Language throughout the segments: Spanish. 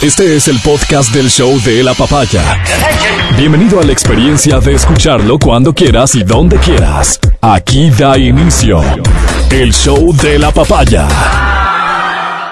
Este es el podcast del show de la papaya. Bienvenido a la experiencia de escucharlo cuando quieras y donde quieras. Aquí da inicio el show de la papaya.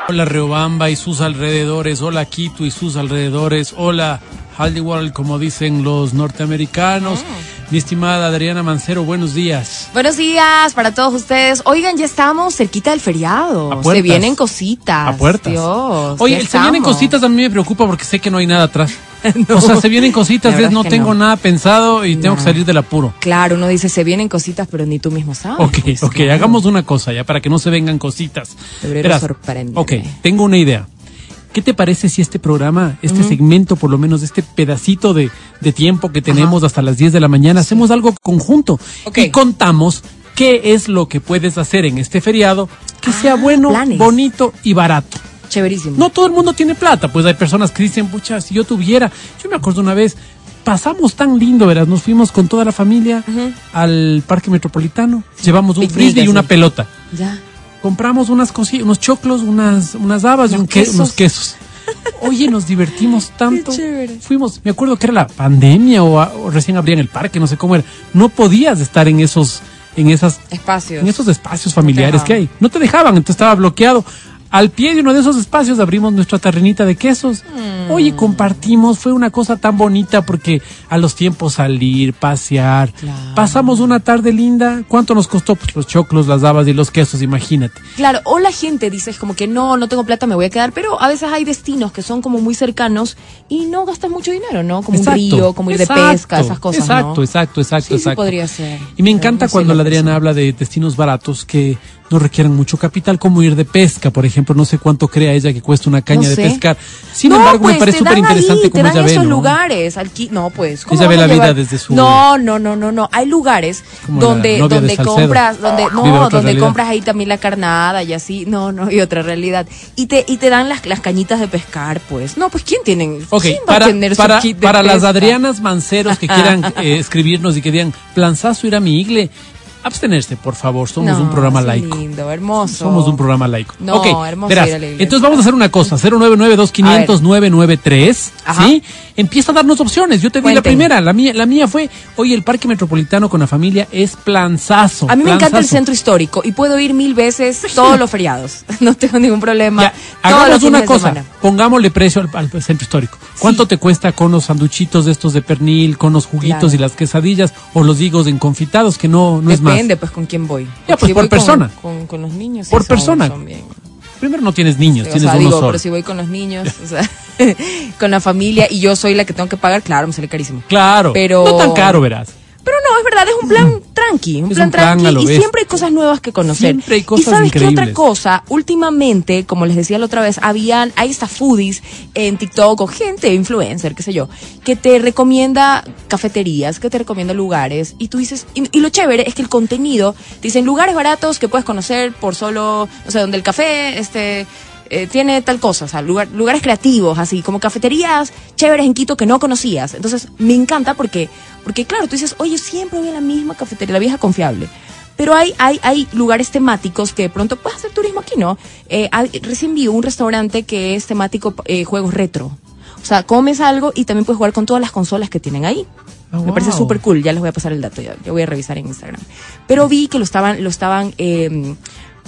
Hola Riobamba y sus alrededores, hola Quito y sus alrededores, hola Hollywood, como dicen los norteamericanos. Mi estimada Adriana Mancero, buenos días. Buenos días para todos ustedes. Oigan, ya estamos cerquita del feriado. Se vienen cositas. A puertas. Dios, Oye, se vienen cositas, a mí me preocupa porque sé que no hay nada atrás. No. O sea, se vienen cositas, es, no es que tengo no. nada pensado y tengo que salir del apuro. Claro, uno dice, se vienen cositas, pero ni tú mismo sabes. Ok, pues, ok, claro. hagamos una cosa ya para que no se vengan cositas. Febrero Verás, sorpréndeme. Ok, tengo una idea. ¿Qué te parece si este programa, este segmento, por lo menos este pedacito de, de tiempo que tenemos hasta las 10 de la mañana, hacemos algo conjunto y contamos qué es lo que puedes hacer en este feriado que sea Ah, bueno, planes. bonito y barato? Chéverísimo. No todo el mundo tiene plata, pues hay personas que dicen, pucha, si yo tuviera, yo me acuerdo una vez, pasamos tan lindo, verás, nos fuimos con toda la familia al parque metropolitano, llevamos un Picnic, frisbee y una pelota. Ya. Compramos unas cosi unos choclos, unas, unas habas y Unos un que- quesos. unos quesos. Oye, nos divertimos tanto. chévere. Fuimos, me acuerdo que era la pandemia o, a- o recién abrían el parque, no sé cómo era. No podías estar en esos, en esas, Espacios. en esos espacios familiares que hay. No te dejaban, entonces estaba bloqueado. Al pie de uno de esos espacios abrimos nuestra terrenita de quesos. Mm. Oye, compartimos, fue una cosa tan bonita porque a los tiempos salir, pasear, Claro. pasamos una tarde linda. ¿Cuánto nos costó? Pues los choclos, las habas y los quesos, imagínate. Claro, o la gente dice es como que no, no tengo plata, me voy a quedar, pero a veces hay destinos que son como muy cercanos y no gastas mucho dinero, ¿no? Como Exacto, un río, como ir de pesca, esas cosas, Exacto, ¿no? exacto, exacto, Sí, sí exacto. podría ser. Y me encanta cuando la Adriana habla de destinos baratos que no requieren mucho capital, como ir de pesca, por ejemplo. No sé cuánto crea ella que cuesta una caña No de pescar. Sin no, embargo, pues, me parece te dan súper interesante cómo te dan ella ve, esos ¿no? lugares. alqui- no, pues. ¿cómo Ella ve la vida desde su- No, no, no, no, no. Hay lugares Como donde, donde compras, donde, no, donde realidad. compras ahí también la carnada y así. No, no, y otra realidad. Y te, y te dan las, las cañitas de pescar, pues. No, pues ¿quién tiene? Ok, ¿quién va para, a tener su kit de para las? Adrianas Manceros que quieran eh, escribirnos y que digan, planzazo ir a mi igle, abstenerse, por favor, somos No, un programa laico. lindo, hermoso. Somos un programa laico. No, Ok, hermoso verás. Entonces vamos a hacer una cosa, 099-2500-993, Ajá. ¿sí? Empieza a darnos opciones. Yo te di la Cuenten. primera, la mía, la mía fue, oye, el Parque Metropolitano con la familia es planzazo. A mí me encanta el centro histórico y puedo ir mil veces todos los feriados. No tengo ningún problema. Ya, hagamos una cosa, pongámosle precio al, al centro histórico. ¿Cuánto te cuesta con los sanduchitos de estos de pernil, con los juguitos Claro. y las quesadillas o los higos enconfitados que no, no es más? Depende, pues, con quién voy. Ya, pues, Si por voy con- persona. Con, con los niños. sí Por son- persona. son bien. Primero no tienes niños, O tienes sea, uno digo, solo. pero si voy con los niños, o sea, con la familia y yo soy la que tengo que pagar, claro, me sale carísimo. Claro, Pero- no tan caro, verás. Pero no, es verdad, es un plan tranqui, un Es plan un tranqui y siempre hay cosas nuevas que conocer. Siempre hay cosas y sabes qué otra cosa, últimamente, como les decía la otra vez, habían, hay estas foodies en TikTok o gente, influencer, qué sé yo, que te recomienda cafeterías, que te recomienda lugares y tú dices, y, y lo chévere es que el contenido, te dicen lugares baratos que puedes conocer por solo, o sea, donde el café, este, eh, tiene tal cosa, o sea, lugar- lugares creativos, así como cafeterías chéveres en Quito que no conocías. Entonces, me encanta porque, porque claro, tú dices, oye, siempre voy a la misma cafetería, la vieja confiable. Pero hay, hay, hay lugares temáticos que de pronto puedes hacer turismo aquí, ¿no? Eh, hay- recién vi un restaurante que es temático eh, juegos retro. O sea, comes algo y también puedes jugar con todas las consolas que tienen ahí. Ah, Me parece súper cool, ya les voy a pasar el dato, ya, ya voy a revisar en Instagram. Pero vi que lo estaban, lo estaban eh,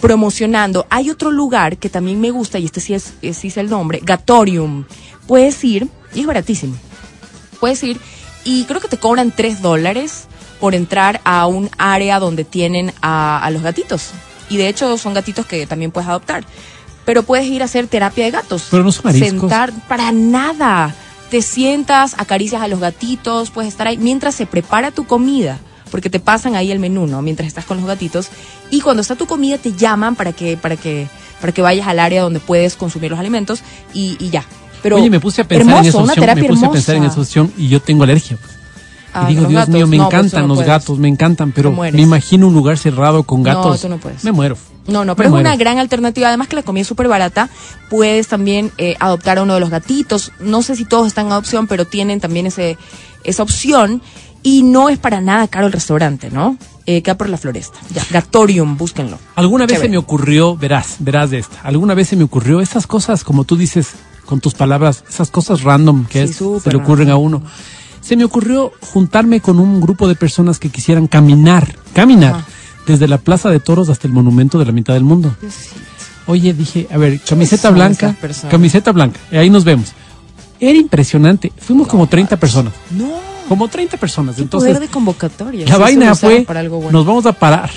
promocionando. Hay otro lugar que también me gusta, y este sí es, sí es el nombre, Gatorium. Puedes ir, y es baratísimo. Puedes ir, y creo que te cobran 3 dólares por entrar a un área donde tienen a, a los gatitos. Y de hecho son gatitos que también puedes adoptar. Pero puedes ir a hacer terapia de gatos. Pero no son mariscos. Sentar, para nada. Te sientas, acaricias a los gatitos, puedes estar ahí mientras se prepara tu comida. Porque te pasan ahí el menú, ¿no? Mientras estás con los gatitos. Y cuando está tu comida te llaman para que, para que, para que vayas al área donde puedes consumir los alimentos y, y ya. Pero Oye, me puse a pensar hermoso, en esa opción, me puse a pensar en esa opción y yo tengo alergia. pues. Ah, y digo, los Dios gatos. mío, me No, pues encantan no los puedes. gatos, me encantan, pero me imagino un lugar cerrado con gatos. No, tú no puedes. Me muero. No, no, Me pero es muero. una gran alternativa. Además que la comida es súper barata. Puedes también eh, adoptar a uno de los gatitos. No sé si todos están en adopción, pero tienen también ese, esa opción. Y no es para nada caro el restaurante, ¿no? Eh, queda por la floresta. Ya, Gatorium, búsquenlo. Alguna vez se me ocurrió, verás, verás de esta, alguna vez se me ocurrió esas cosas, como tú dices, con tus palabras, esas cosas random que Sí, es- se le ocurren a uno. Se me ocurrió juntarme con un grupo de personas que quisieran caminar, caminar, Ajá. desde la Plaza de Toros hasta el Monumento de la Mitad del Mundo. Oye, dije, a ver, camiseta blanca, camiseta blanca, ahí nos vemos. Era impresionante, fuimos como 30 personas, No, como 30 personas. qué Entonces, poder de convocatoria. la eso vaina fue, para algo bueno. nos vamos a parar.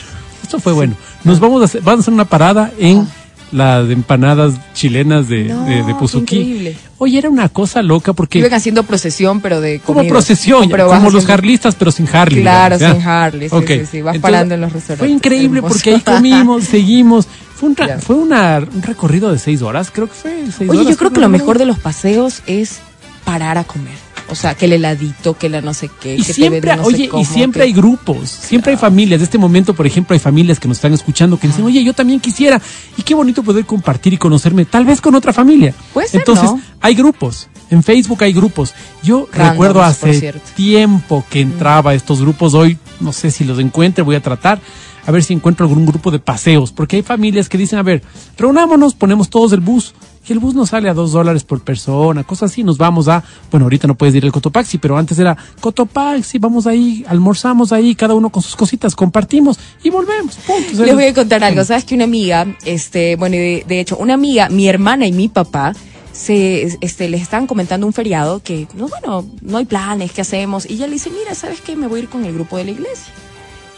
Esto fue bueno. Nos vamos a hacer, vamos a hacer una parada en las empanadas chilenas de, No, de, de increíble. Oye, era una cosa loca porque Iban haciendo procesión, pero de como procesión, Pero como los haciendo- harlistas, pero sin Harley. Claro, ¿ya? sin Harley, sí, Ok. sí, sí, vas parando en los restaurantes. Fue increíble Hermoso. porque ahí comimos, seguimos. Fue un, fue una, un recorrido de seis horas, creo que fue. seis Oye, horas, yo creo que lo mejor de los paseos es parar a comer. O sea, que el heladito, que la no sé qué, Y que te siempre, venden no sé oye, cómo, y siempre que- hay grupos, siempre hay familias. De este momento, por ejemplo, hay familias que nos están escuchando que dicen, oye, yo también quisiera. Y qué bonito poder compartir y conocerme, tal vez con otra familia. Puede ser, Entonces, ¿no? hay grupos. En Facebook hay grupos. Yo Randoms, recuerdo hace tiempo que entraba a estos grupos. Hoy no sé si los encuentre, voy a tratar a ver si encuentro algún grupo de paseos. Porque hay familias que dicen, a ver, reunámonos, ponemos todos el bus. Y el bus nos sale a dos dólares por persona, cosas así. Nos vamos a, bueno, ahorita no puedes ir al Cotopaxi, pero antes era Cotopaxi, vamos ahí, almorzamos ahí, cada uno con sus cositas, compartimos y volvemos. Punto. Les voy a contar algo. Sabes que una amiga, este, bueno, de, de hecho, una amiga, mi hermana y mi papá, se, este, les estaban comentando un feriado que, no, bueno, no hay planes, ¿qué hacemos? Y ella le dice, mira, ¿sabes qué? Me voy a ir con el grupo de la iglesia.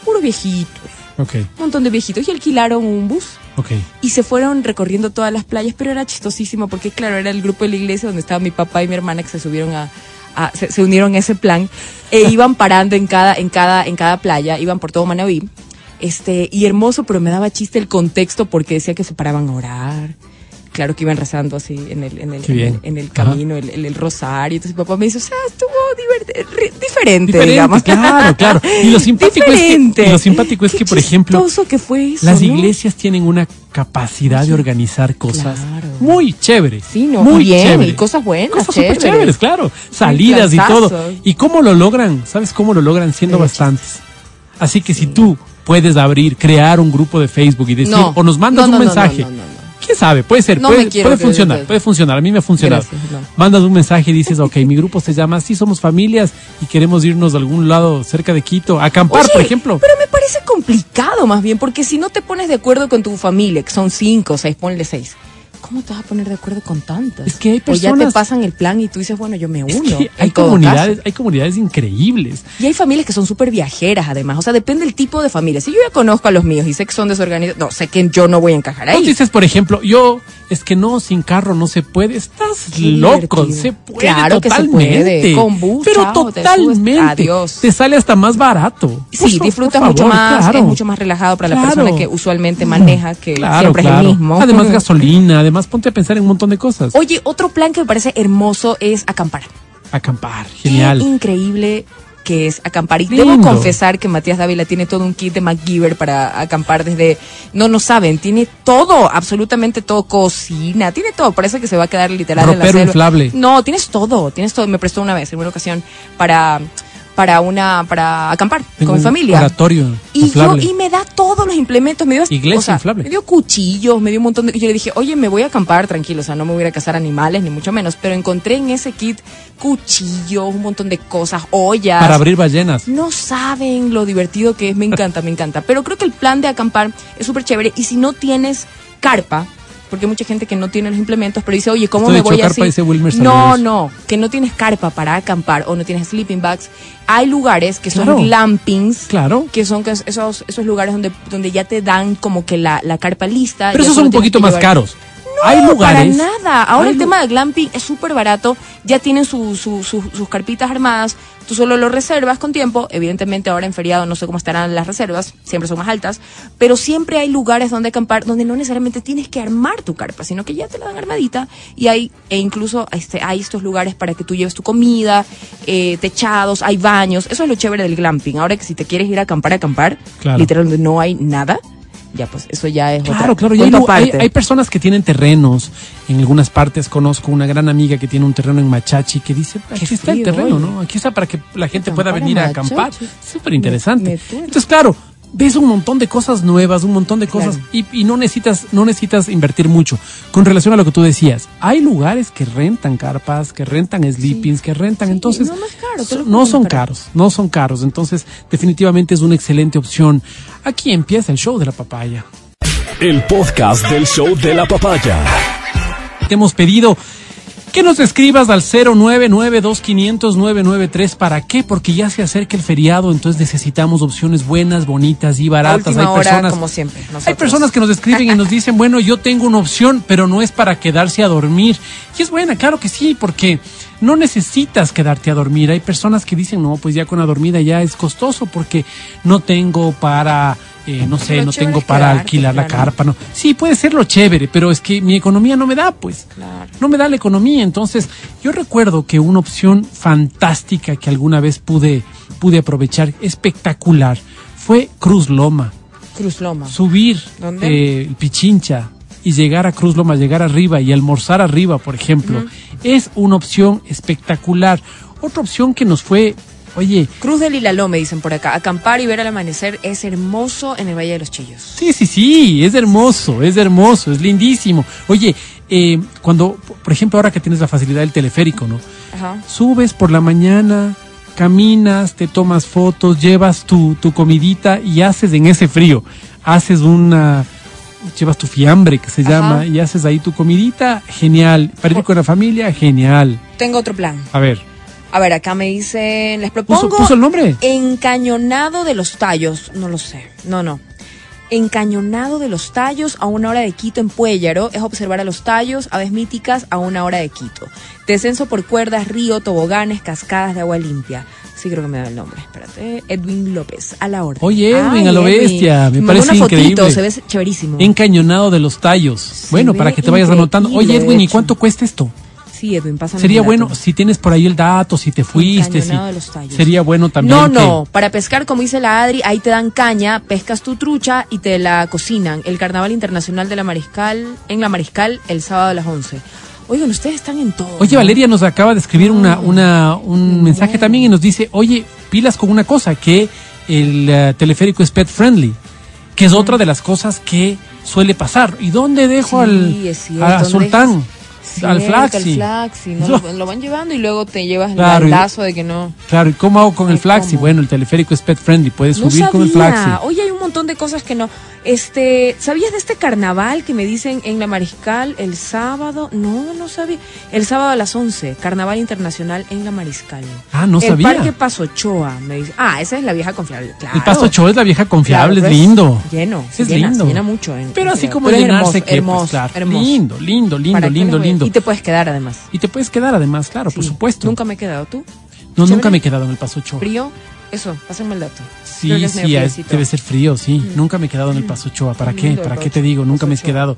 Puros viejitos, Ok, un montón de viejitos. Y alquilaron un bus. ok. Y se fueron recorriendo todas las playas, pero era chistosísimo porque, claro, era el grupo de la iglesia donde estaba mi papá y mi hermana que se subieron a, a- se, se unieron a ese plan e iban parando en cada, en cada, en cada playa, iban por todo Manaví. Este, y hermoso, pero me daba chiste el contexto porque decía que se paraban a orar. Claro que iban rezando así en el, en el, en el, en el Ajá. camino, el, el- el rosario. Entonces mi papá me dice, o sea, estuvo diferente, Diferente, digamos. claro, claro. Y lo simpático es que- lo simpático es Qué que, por ejemplo, chistoso que fue eso, Las ¿no? iglesias tienen una capacidad de organizar cosas Claro. muy chéveres. Sí, no, muy bien, chévere. y cosas buenas, Cosas súper chéveres. chéveres, claro. Salidas y todo. ¿Y cómo lo logran? ¿Sabes cómo lo logran? Siendo bastantes. Así que si tú puedes abrir, crear un grupo de Facebook y decir, No. o nos mandas No, un mensaje. ¿Quién sabe? Puede ser, No puede, puede funcionar, puede funcionar. A mí me ha funcionado. Gracias, no. Mandas un mensaje y dices, ok, mi grupo se llama así, somos familias y queremos irnos a algún lado cerca de Quito, a acampar, Oye, por ejemplo. Pero me parece complicado más bien, porque si no te pones de acuerdo con tu familia, que son cinco, seis, ponle seis. ¿Cómo te vas a poner de acuerdo con tantas? Es que hay O ya te personas- pasan el plan y tú dices, bueno, yo me uno. Es que hay comunidades, caso. hay comunidades increíbles. Y hay familias que son súper viajeras, además. O sea, depende del tipo de familia. Si yo ya conozco a los míos y sé que son desorganizados, no, sé que yo no voy a encajar Tú ahí. dices, por ejemplo, yo, es que no, sin carro no se puede. Estás Qué loco, divertido. se puede Claro que se totalmente. puede. Con bus, pero chao, te totalmente. subes, adiós. Te sale hasta más barato. Sí, disfrutas mucho favor, más, claro. es mucho más relajado para la persona que usualmente maneja, que Claro, siempre es el mismo. Además gasolina, además ponte a pensar en un montón de cosas. Oye, otro plan que me parece hermoso es acampar. Acampar, Qué genial. increíble que es acampar. Y Lindo. debo confesar que Matías Dávila tiene todo un kit de MacGyver para acampar desde... No, no saben, tiene todo, absolutamente todo. Cocina, tiene todo. Parece que se va a quedar literal en la selva. inflable. No, tienes todo, tienes todo. Me prestó una vez, en una ocasión, para para una para acampar Tengo con mi familia. oratorio Y yo, y me da todos los implementos, me dio, Iglesia o sea, inflable. me dio cuchillos, me dio un montón de, y yo le dije, oye, me voy a acampar tranquilo, o sea, no me voy a cazar animales, ni mucho menos, pero encontré en ese kit cuchillos, un montón de cosas, ollas. Para abrir ballenas. No saben lo divertido que es, me encanta, me encanta. Pero creo que el plan de acampar es súper chévere y si no tienes carpa, porque hay mucha gente que no tiene los implementos, pero dice, oye, ¿cómo Esto me voy chocar así? parece Wilmer No, no, que no tienes carpa para acampar o no tienes sleeping bags. Hay lugares que Claro. son glampings. Claro. Que son esos, esos lugares donde, donde ya te dan como que la, la carpa lista. Pero esos son un poquito más llevar- caros. Hay lugares. para nada. Ahora el tema de glamping es súper barato. Ya tienen su, su- su- sus carpitas armadas. Tú solo lo reservas con tiempo. Evidentemente ahora en feriado no sé cómo estarán las reservas. Siempre son más altas. Pero siempre hay lugares donde acampar donde no necesariamente tienes que armar tu carpa, sino que ya te la dan armadita. Y hay, e incluso este, hay estos lugares para que tú lleves tu comida, eh, techados, hay baños. Eso es lo chévere del glamping. Ahora que si te quieres ir a acampar, a acampar, Claro. literalmente no hay nada. Ya pues eso ya es Claro, otra, claro. Y hay, hay- hay personas que tienen terrenos. En algunas partes conozco una gran amiga que tiene un terreno en Machachi que dice, aquí Qué está el frío, terreno, oye. ¿no? Aquí está para que la gente pueda venir a acampar. Súper interesante. Entonces, claro, ves un montón de cosas nuevas, un montón de cosas Claro. y, y no necesitas no necesitas invertir mucho. Con relación a lo que tú decías, hay lugares que rentan carpas, que rentan sleepings, que rentan, Sí, entonces no, caro, so- son comprar. caros, no son caros, entonces definitivamente es una excelente opción. Aquí empieza el show de la papaya. El podcast del show de la papaya. Te hemos pedido que nos escribas al 0992500-993. ¿Para qué? Porque ya se acerca el feriado, entonces necesitamos opciones buenas, bonitas y baratas. Hay hora, personas, como siempre. hay personas que nos escriben y nos dicen, bueno, yo tengo una opción, pero no es para quedarse a dormir. Y es buena, claro que sí, porque no necesitas quedarte a dormir. Hay personas que dicen, no, pues ya con la dormida ya es costoso porque no tengo para, eh, no sé, Lo no tengo para quedarte, alquilar la claro. carpa. No. Sí, puede ser lo chévere, pero es que mi economía no me da, pues. Claro. No me da la economía. Entonces, yo recuerdo que una opción fantástica que alguna vez pude, pude aprovechar, espectacular, fue Cruz Loma Cruz Loma. subir ¿Dónde? eh, el Pichincha y llegar a Cruz Loma, llegar arriba y almorzar arriba, por ejemplo, es una opción espectacular. Otra opción que nos fue, oye, Cruz del Hilaló, me dicen por acá. Acampar y ver el amanecer es hermoso en el Valle de los Chillos. sí, sí, sí, es hermoso, es hermoso, es lindísimo. Oye, eh, cuando, por ejemplo, ahora que tienes la facilidad del teleférico, ¿no? Ajá. Subes por la mañana, caminas, te tomas fotos, llevas tu, tu comidita y haces en ese frío, haces una, llevas tu fiambre que se Ajá. llama y haces ahí tu comidita, genial. Para ir con la familia, genial. Tengo otro plan. A ver, A ver, acá me dicen, les ¿puso, propongo puso el nombre? encañonado de los tallos. No lo sé. No, no. Encañonado de los tallos a una hora de Quito en Puéllaro es observar a los tallos, aves míticas a una hora de Quito. Descenso por cuerdas, río, toboganes, cascadas de agua limpia. Sí, creo que me da el nombre. Espérate. Edwin López, a la hora. Oye, Edwin, a lo bestia, me parece una increíble. Fotito, se ve chéverísimo. Encañonado de los tallos. bueno, para que te vayas anotando. Oye, Edwin, ¿y cuánto cuesta esto? Sí, Edwin, pásame Sería el bueno, si tienes por ahí el dato, si te fuiste, si, Encañonado de los tallos. sería bueno también. No, que- no, para pescar, como dice la Adri, ahí te dan caña, pescas tu trucha y te la cocinan. El Carnaval Internacional de la Mariscal, en la Mariscal, el sábado a las 11. Oigan, ustedes están en todo. Oye, ¿no? Valeria nos acaba de escribir una, una, un mensaje también y nos dice, oye, pilas con una cosa, que el eh, teleférico es pet friendly, que es otra de las cosas que suele pasar. ¿Y dónde dejo Sí, al, es cierto, a ¿dónde Sultán? Al Flaxi. Al Flaxi, ¿no? lo, lo van llevando y luego te llevas Claro, el lazo de que no. Claro, ¿y cómo hago con el Flaxi? ¿cómo? Bueno, el teleférico es pet friendly, puedes No subir con el. Flaxi. Oye, hay un montón de cosas que no. Este, ¿sabías de este carnaval que me dicen en la Mariscal el sábado? No, no sabía. El sábado a las 11, Carnaval Internacional en la Mariscal. Ah, no el sabía. Parque Pasochoa, me dice. Ah, esa es la vieja confiable. Claro. El Paso Ochoa es la vieja confiable, Claro, es pero lindo. Lleno, Es llena, lindo. se llena mucho. en- Pero en así como llenarse hermoso, que, hermoso, pues claro, hermoso. lindo, lindo, lindo, ¿Para qué lindo, a- lindo. Y te puedes quedar además. Y te puedes quedar además, claro, por supuesto. Nunca me he quedado. ¿Tú? no, nunca me he quedado en el Paso Ochoa. ¿Frío? Eso, pásenme el dato. Sí, sí, es- friecito. debe ser frío, sí. Nunca me he quedado en el Paso Ochoa. ¿Para Qué qué? ¿Para qué te digo? Nunca me he quedado.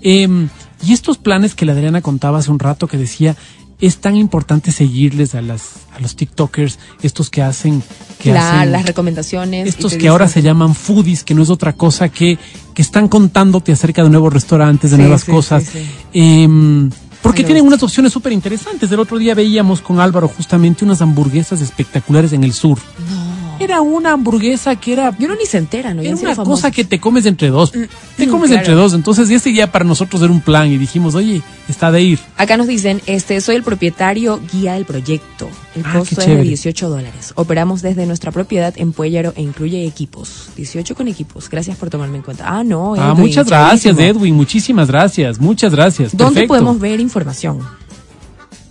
Em, y estos planes que la Adriana contaba hace un rato que decía, es tan importante seguirles a las a los TikTokers, estos que hacen que La- hacen las recomendaciones. estos que ahora se llaman foodies, que no es otra cosa que, que están contándote acerca de nuevos restaurantes, de Sí, nuevas sí, cosas. sí. Em, porque Ay, tienen unas opciones súper interesantes. El otro día veíamos con Álvaro justamente unas hamburguesas espectaculares en el sur. No. Era una hamburguesa que era Yo no ni se entera, ¿no? Era una famosos. cosa que te comes entre dos. Te mm, comes claro. entre dos. Entonces, ese ya para nosotros era un plan y dijimos, oye, está de ir. Acá nos dicen, este, soy el propietario guía del proyecto. El Ah, costo es de chévere. 18 dólares. Operamos desde nuestra propiedad en Puellaro e incluye equipos. 18 con equipos. Gracias por tomarme en cuenta. Ah, no, ah, Edwin, muchas gracias. Edwin. Muchísimas gracias. Muchas gracias. ¿Dónde Perfecto. podemos ver información?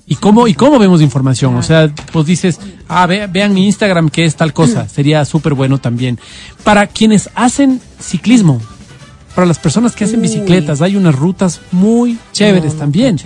¿Y cómo, ¿Y cómo vemos información? O sea, pues dices, ah, ve- vean mi Instagram que es tal cosa. Sería súper bueno también. Para quienes hacen ciclismo, para las personas que hacen bicicletas, hay unas rutas muy chéveres también.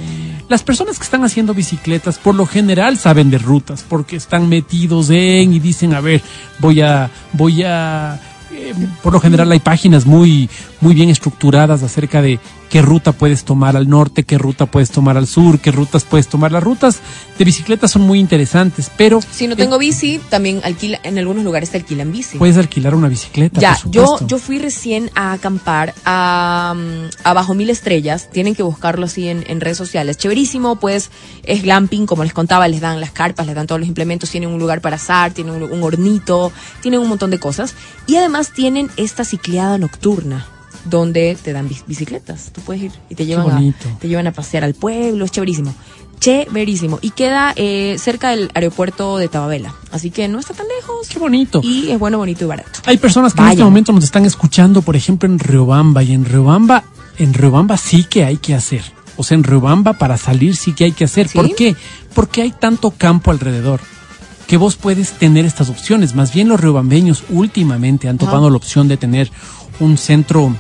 Las personas que están haciendo bicicletas por lo general saben de rutas porque están metidos en y dicen, a ver, voy a, voy a, eh, por lo general hay páginas muy, muy bien estructuradas acerca de qué ruta puedes tomar al norte, qué ruta puedes tomar al sur, qué rutas puedes tomar. Las rutas de bicicletas son muy interesantes, pero Si no tengo bici, también alquila, en algunos lugares te alquilan bici. puedes alquilar una bicicleta. Ya, por yo, yo fui recién a acampar a, mm, a Bajo Mil Estrellas. Tienen que buscarlo así en, en redes sociales. Chéverísimo, pues es glamping, como les contaba, les dan las carpas, les dan todos los implementos, tienen un lugar para asar, tienen un, un hornito, tienen un montón de cosas. Y además además tienen esta cicleada nocturna donde te dan bic- bicicletas. Tú puedes ir y te llevan, a, te llevan a pasear al pueblo, es chéverísimo. Chéverísimo. Y queda eh, cerca del aeropuerto de Tababela. Así que no está tan lejos. Qué bonito. Y es bueno, bonito y barato. Hay personas que en este momento nos están escuchando, por ejemplo, en Riobamba. Y en Riobamba, en Riobamba sí que hay que hacer. O sea, en Riobamba para salir sí que hay que hacer. ¿Sí? ¿Por qué? Porque hay tanto campo alrededor que vos puedes tener estas opciones. Más bien los riobambeños últimamente han tomado la opción de tener un centro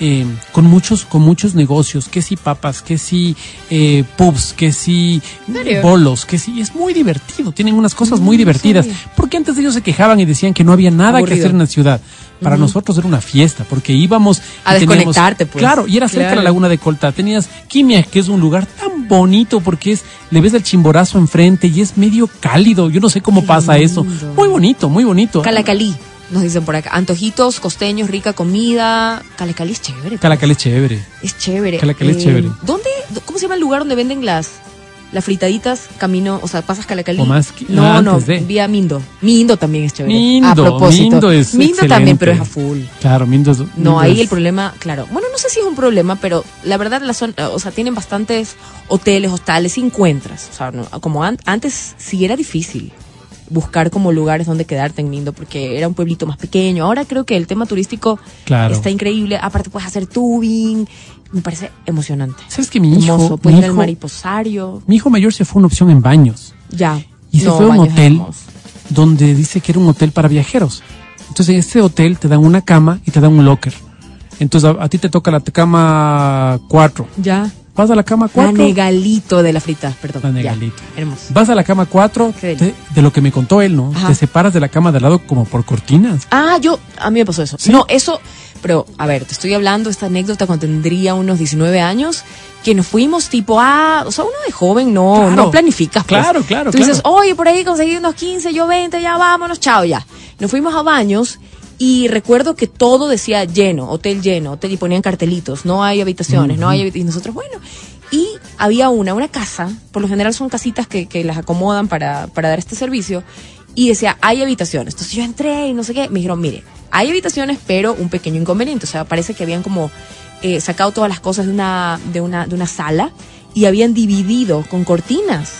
eh, con muchos con muchos negocios, que si papas, que si eh, pubs, que si serio? bolos, que si es muy divertido. Tienen unas cosas muy Mm, divertidas. Porque antes ellos se quejaban y decían que no había nada que hacer en la ciudad. Para nosotros era una fiesta, porque íbamos A teníamos- desconectarte, pues. Claro, y era cerca de la laguna de Colta. Tenías Quimia, que es un lugar tan bonito porque es, le ves el chimborazo enfrente y es medio cálido. Yo no sé cómo Qué pasa eso. Muy bonito, muy bonito. Calacalí, nos dicen por acá. Antojitos, costeños, rica comida. Calacalí es chévere. Calacalí es chévere. Es chévere. Calacalí es chévere. ¿Dónde? ¿Cómo se llama el lugar donde venden las las fritaditas camino, o sea, pasas Calacalí? No, ah, no, de. vía Mindo. Mindo también es chévere. Mindo, a propósito. Mindo es Mindo también, pero es a full. Claro, Mindo es- No, Mindo ahí es- el problema, claro. Bueno, no sé si es un problema, pero la verdad la zona, o sea, tienen bastantes hoteles, hostales, y encuentras. O sea, no, como an- antes sí era difícil buscar como lugares donde quedarte en Mindo porque era un pueblito más pequeño. Ahora creo que el tema turístico Claro. está increíble. Aparte puedes hacer tubing. Me parece emocionante. ¿Sabes que mi hijo, Hermoso. mi Puedes el hijo, mariposario. mi hijo mayor se fue a una opción en baños? Ya. Y se No, fue a un hotel donde dice que era un hotel para viajeros. Entonces en este hotel te dan una cama y te dan un locker. Entonces a, a ti te toca la cama 4. Ya. Vas a la cama La 4. negalito de la frita, perdón. La Ya. negalito. Hermoso. Vas a la cama 4, Qué de, de lo que me contó él, ¿no? Ajá. Te separas de la cama de al lado como por cortinas. Ah, yo, a mí me pasó eso. ¿Sí? No, eso, pero a ver, te estoy hablando esta anécdota cuando tendría unos 19 años, que nos fuimos tipo, ah, o sea, uno de joven no, Claro. no planificas. pues. Claro, claro, Tú dices, claro. oye, por ahí conseguí unos 15, yo 20, ya vámonos, chao, ya. Nos fuimos a baños y recuerdo que todo decía lleno, hotel lleno, hotel y ponían cartelitos, no hay habitaciones, no hay habit- y nosotros, bueno. Y había una, una casa, por lo general son casitas que, que las acomodan para, para dar este servicio, y decía, hay habitaciones. Entonces yo entré y no sé qué, me dijeron, mire, hay habitaciones, pero un pequeño inconveniente. O sea, parece que habían como eh, sacado todas las cosas de una, de una, de una sala y habían dividido con cortinas.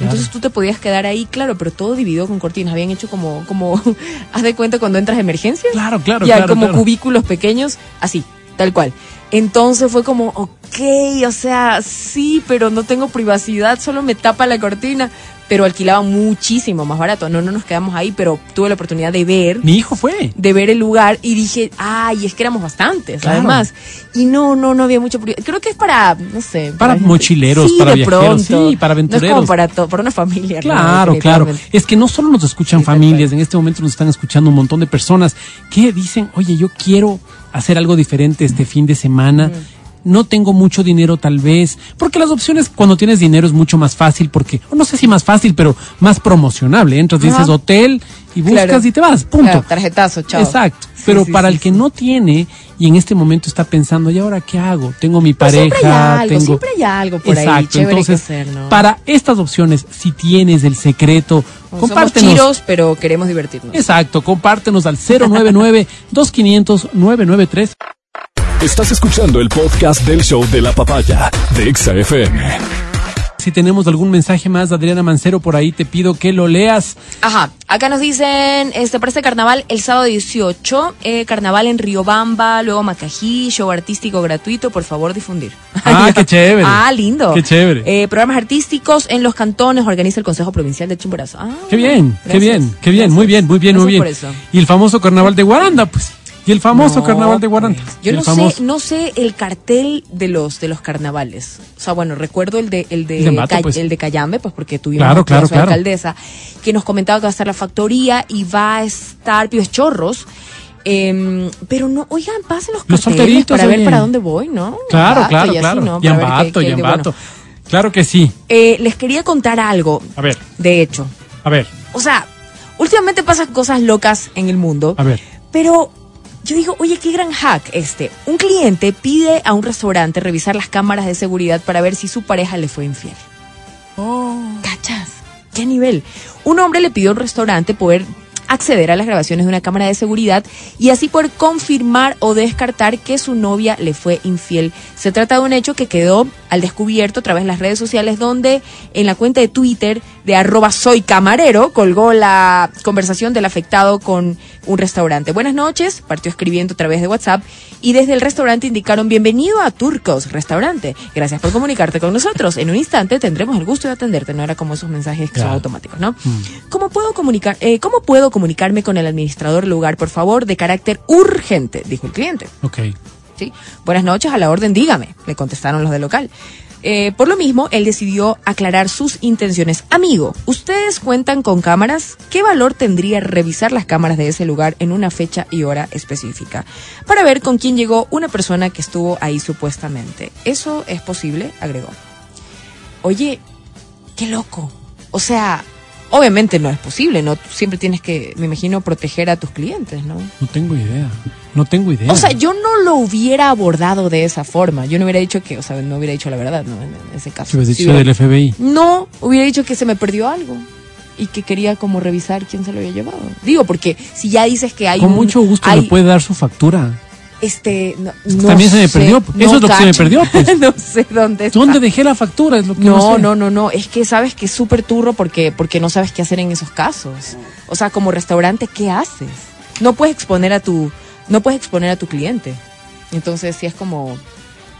Claro. Entonces tú te podías quedar ahí, claro, pero todo dividido con cortinas. Habían hecho como, como, haz de cuenta cuando entras a emergencias. Claro, claro, Ya claro, como claro. cubículos pequeños, así, tal cual. Entonces fue como, ok, o sea, sí, pero no tengo privacidad, solo me tapa la cortina. Pero alquilaban muchísimo más barato. No, no nos quedamos ahí, pero tuve la oportunidad de ver Mi hijo fue. de ver el lugar y dije, ay, es que éramos bastantes, Claro. además. Y no, no, no había mucho. Creo que es para, no sé. Para mochileros, Sí, para viajeros, pronto. sí, para No es aventureros. como para, to- para una familia. ¿no? Claro, claro. Definitivamente. Es que no solo nos escuchan Sí, familias, en este momento nos están escuchando un montón de personas que dicen, oye, yo quiero hacer algo diferente este fin de semana. No tengo mucho dinero tal vez, porque las opciones cuando tienes dinero es mucho más fácil, porque, no sé si más fácil, pero más promocionable. Entras, dices hotel y buscas Claro. y te vas, punto. Claro, tarjetazo, chao. Exacto. Sí, Pero sí, para sí, el que no tiene y en este momento está pensando, ¿y ahora qué hago? Tengo mi pareja, siempre hay algo, tengo siempre hay algo por ahí Exacto. chévere que Entonces, hacer, ¿no? para estas opciones, si tienes el secreto, Somos compártenos. chiros, pero queremos divertirnos. Exacto, compártenos al 099-2500-993. Estás escuchando el podcast del show de la papaya de Exa FM. Si tenemos algún mensaje más, Adriana Mancero, por ahí te pido que lo leas. Ajá, acá nos dicen, este, para este carnaval el sábado 18, eh, carnaval en Riobamba, luego Macají, show artístico gratuito, por favor difundir. Ah, qué chévere. Ah, lindo. Qué chévere. Eh, programas artísticos en los cantones organiza el Consejo Provincial de Chimborazo. Ah, Qué bien, qué bien, qué bien, Gracias. muy bien, muy bien, muy bien. Gracias por eso. Y el famoso carnaval de Guaranda, pues. Y el famoso No, carnaval de Guaranda. Yo no famoso- sé, no sé el cartel de los de los carnavales. O sea, bueno, recuerdo el de el de, de Ca- pues. el de Cayambe, pues porque tuvimos Claro, alcaldesa que nos comentaba que va a estar la factoría y va a estar Píos Chorros. Em, pero no, oigan, pasen los Los carteles para ver para dónde voy, ¿no? Claro, claro, claro. ¿no? Y Para ver qué- Ambato, qué y hay de Ambato. bueno. Claro que sí. Eh, les quería contar algo, A ver, de hecho. a ver, O sea, últimamente pasan cosas locas en el mundo. a ver. Pero yo digo, oye, qué gran hack este. Un cliente pide a un restaurante revisar las cámaras de seguridad para ver si su pareja le fue infiel. ¿Cachas? ¿Qué nivel? Un hombre le pidió a un restaurante poder acceder a las grabaciones de una cámara de seguridad y así poder confirmar o descartar que su novia le fue infiel. Se trata de un hecho que quedó al descubierto a través de las redes sociales donde en la cuenta de Twitter de arroba soy camarero colgó la conversación del afectado con un restaurante. Buenas noches, partió escribiendo a través de WhatsApp y desde el restaurante indicaron bienvenido a Turcos Restaurante. Gracias por comunicarte con nosotros. En un instante tendremos el gusto de atenderte. No era como esos mensajes que son automáticos, ¿no? ¿Cómo puedo comunicar, eh, cómo puedo comunicarme con el administrador lugar, por favor, de carácter urgente? Dijo el cliente. Ok. ¿sí? Buenas noches, a la orden, dígame, le contestaron los del local. Eh, por lo mismo, él decidió aclarar sus intenciones. Amigo, ¿ustedes cuentan con cámaras? ¿Qué valor tendría revisar las cámaras de ese lugar en una fecha y hora específica? Para ver con quién llegó una persona que estuvo ahí supuestamente. ¿Eso es posible? agregó. Oye, qué loco. O sea, obviamente no es posible, ¿no? Tú siempre tienes que, me imagino, proteger a tus clientes, ¿no? No tengo idea. No tengo idea. O sea, yo no lo hubiera abordado de esa forma. Yo no hubiera dicho que, o sea, no hubiera dicho la verdad, ¿no? En, ese caso. ¿Qué hubieras dicho hubiera- del FBI? No, hubiera dicho que se me perdió algo y que quería como revisar quién se lo había llevado. Digo, porque si ya dices que hay Con un- mucho gusto hay, me puede dar su factura. Este, no, También se me sé, perdió. Eso es lo que se me perdió, pues. no sé dónde está. ¿Dónde dejé la factura? Es lo que no, No, sé. no, no, no. Es que sabes que es súper turro porque, porque no sabes qué hacer en esos casos. O sea, como restaurante, ¿qué haces? No puedes exponer a tu, no puedes exponer a tu cliente. Entonces sí es como,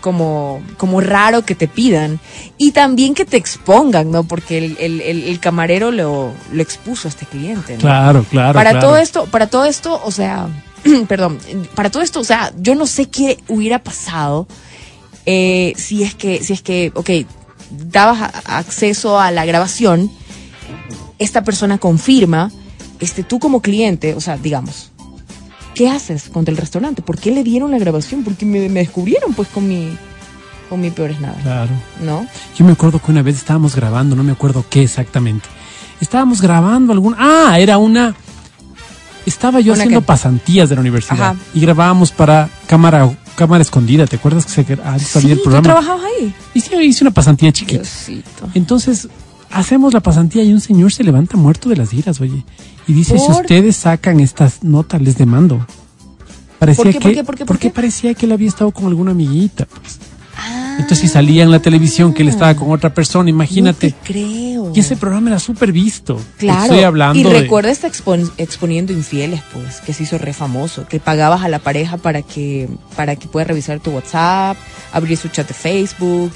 como, como raro que te pidan. Y también que te expongan, ¿no? Porque el, el, el, el camarero lo, lo expuso a este cliente, ¿no? Claro, claro. para claro. todo esto, para todo esto, o sea, perdón, para todo esto, o sea, yo no sé qué hubiera pasado eh, si es que, si es que, ok, dabas a- acceso a la grabación, esta persona confirma, este, tú como cliente, o sea, digamos, ¿qué haces contra el restaurante? ¿Por qué le dieron la grabación? Porque me, me descubrieron, pues, con mi, con mi peor es nada, Claro. ¿no? Yo me acuerdo que una vez estábamos grabando, no me acuerdo qué exactamente. Estábamos grabando algún... Ah, era una... Estaba yo ¿Una haciendo qué? pasantías de la universidad Ajá. y grabábamos para cámara cámara escondida. ¿Te acuerdas que se ah, Sí, el tú programa? trabajabas ahí. Y sí, hice una pasantía chiquita. Diosito. Entonces, hacemos la pasantía y un señor se levanta muerto de las iras, oye. Y dice, si ustedes sacan estas notas, les demando. Parecía ¿Por qué, que, por qué, por qué, por porque parecía que él había estado con alguna amiguita. pues. Entonces, si salía en la televisión que él estaba con otra persona, no imagínate. te creo. Y ese programa era súper visto. Claro. Estoy hablando y de- recuerda está expon- exponiendo infieles, pues, que se hizo re famoso, que pagabas a la pareja para que para que pueda revisar tu WhatsApp, abrir su chat de Facebook,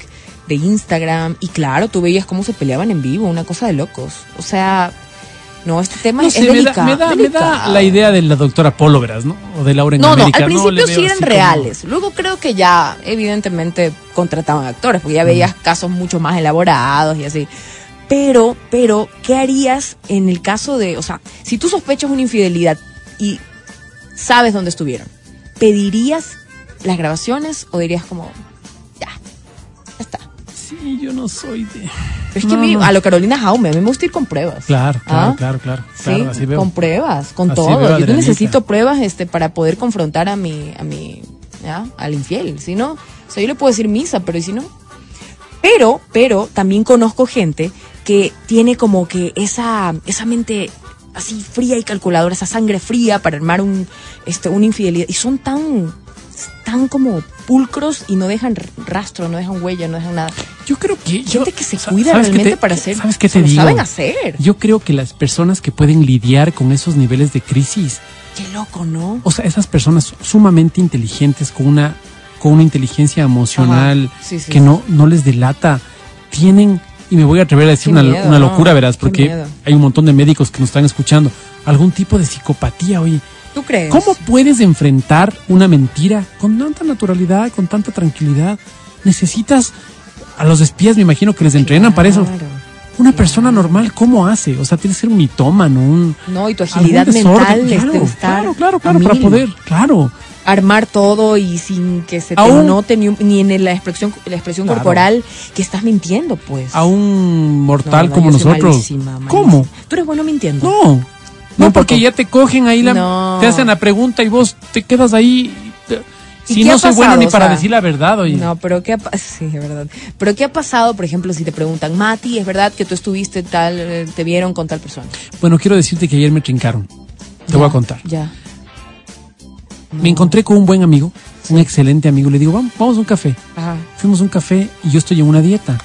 de Instagram y claro, tú veías cómo se peleaban en vivo, una cosa de locos. O sea, no, este tema No es da, delicado. me, da, me da delicado. la idea de la doctora Polo, verás, ¿no? O de Laura en No, no, al principio sí eran como- reales. Luego creo que ya, evidentemente, contrataban actores, porque ya veías casos mucho más elaborados y así. Pero, pero, ¿qué harías en el caso de, o sea, si tú sospechas una infidelidad y sabes dónde estuvieron, ¿pedirías las grabaciones o dirías como? Sí, yo no soy de... Es que No, a, mí- no. a lo Carolina Jaume, a mí me gusta ir con pruebas. Claro, claro, ¿Ah? claro, claro. Sí, claro, así veo. con pruebas, con Así todo. Yo necesito pruebas este para poder confrontar a mi a mi ¿ya? al infiel, si no, o sea, yo le puedo decir misa, pero ¿y si no? Pero, pero también conozco gente que tiene como que esa esa mente así fría y calculadora, esa sangre fría para armar un este una infidelidad y son tan tan como pulcros y no dejan rastro, no dejan huella, no dejan nada. Yo creo que... yo- Gente que se cuida ¿sabes qué realmente te- para hacer, ¿Sabes qué te lo digo? saben hacer. Yo creo que las personas que pueden lidiar con esos niveles de crisis, Qué loco, ¿no? o sea, esas personas sumamente inteligentes con una con una inteligencia emocional Ajá. Sí, sí, que sí. no no les delata, tienen y me voy a atrever a decir una, miedo, una no, locura, verás, qué porque hay un montón de médicos que nos están escuchando, algún tipo de psicopatía, oye, ¿Tú crees? ¿Cómo puedes enfrentar una mentira con tanta naturalidad, con tanta tranquilidad? Necesitas a los espías, me imagino que les entrenan para eso. Claro. Una persona normal, ¿cómo hace? O sea, tiene que ser un mitómano, un No, y tu agilidad mental Claro, este, claro, claro, a claro, para poder, claro. armar todo y sin que se te Aún- note ni, un- ni en la expresión la expresión Claro. corporal que estás mintiendo, pues. A un mortal no, como nosotros. malísima, malísima. ¿Cómo? Tú eres bueno mintiendo. No. No, Un porque ya te cogen ahí, la, No. te hacen la pregunta y vos te quedas ahí. ¿Y Si no soy bueno ni O para sea, decir la verdad, oye. No, pero ¿qué ha pasado? Sí, es verdad. Pero ¿qué ha pasado, por ejemplo, si te preguntan, Mati, ¿es verdad que tú estuviste tal, eh, te vieron con tal persona? Bueno, quiero decirte que ayer me trincaron. Te voy a contar. Ya. Me encontré con un buen amigo, un excelente amigo. Le digo, vamos, vamos a un café. Ajá. Fuimos a un café y yo estoy en una dieta.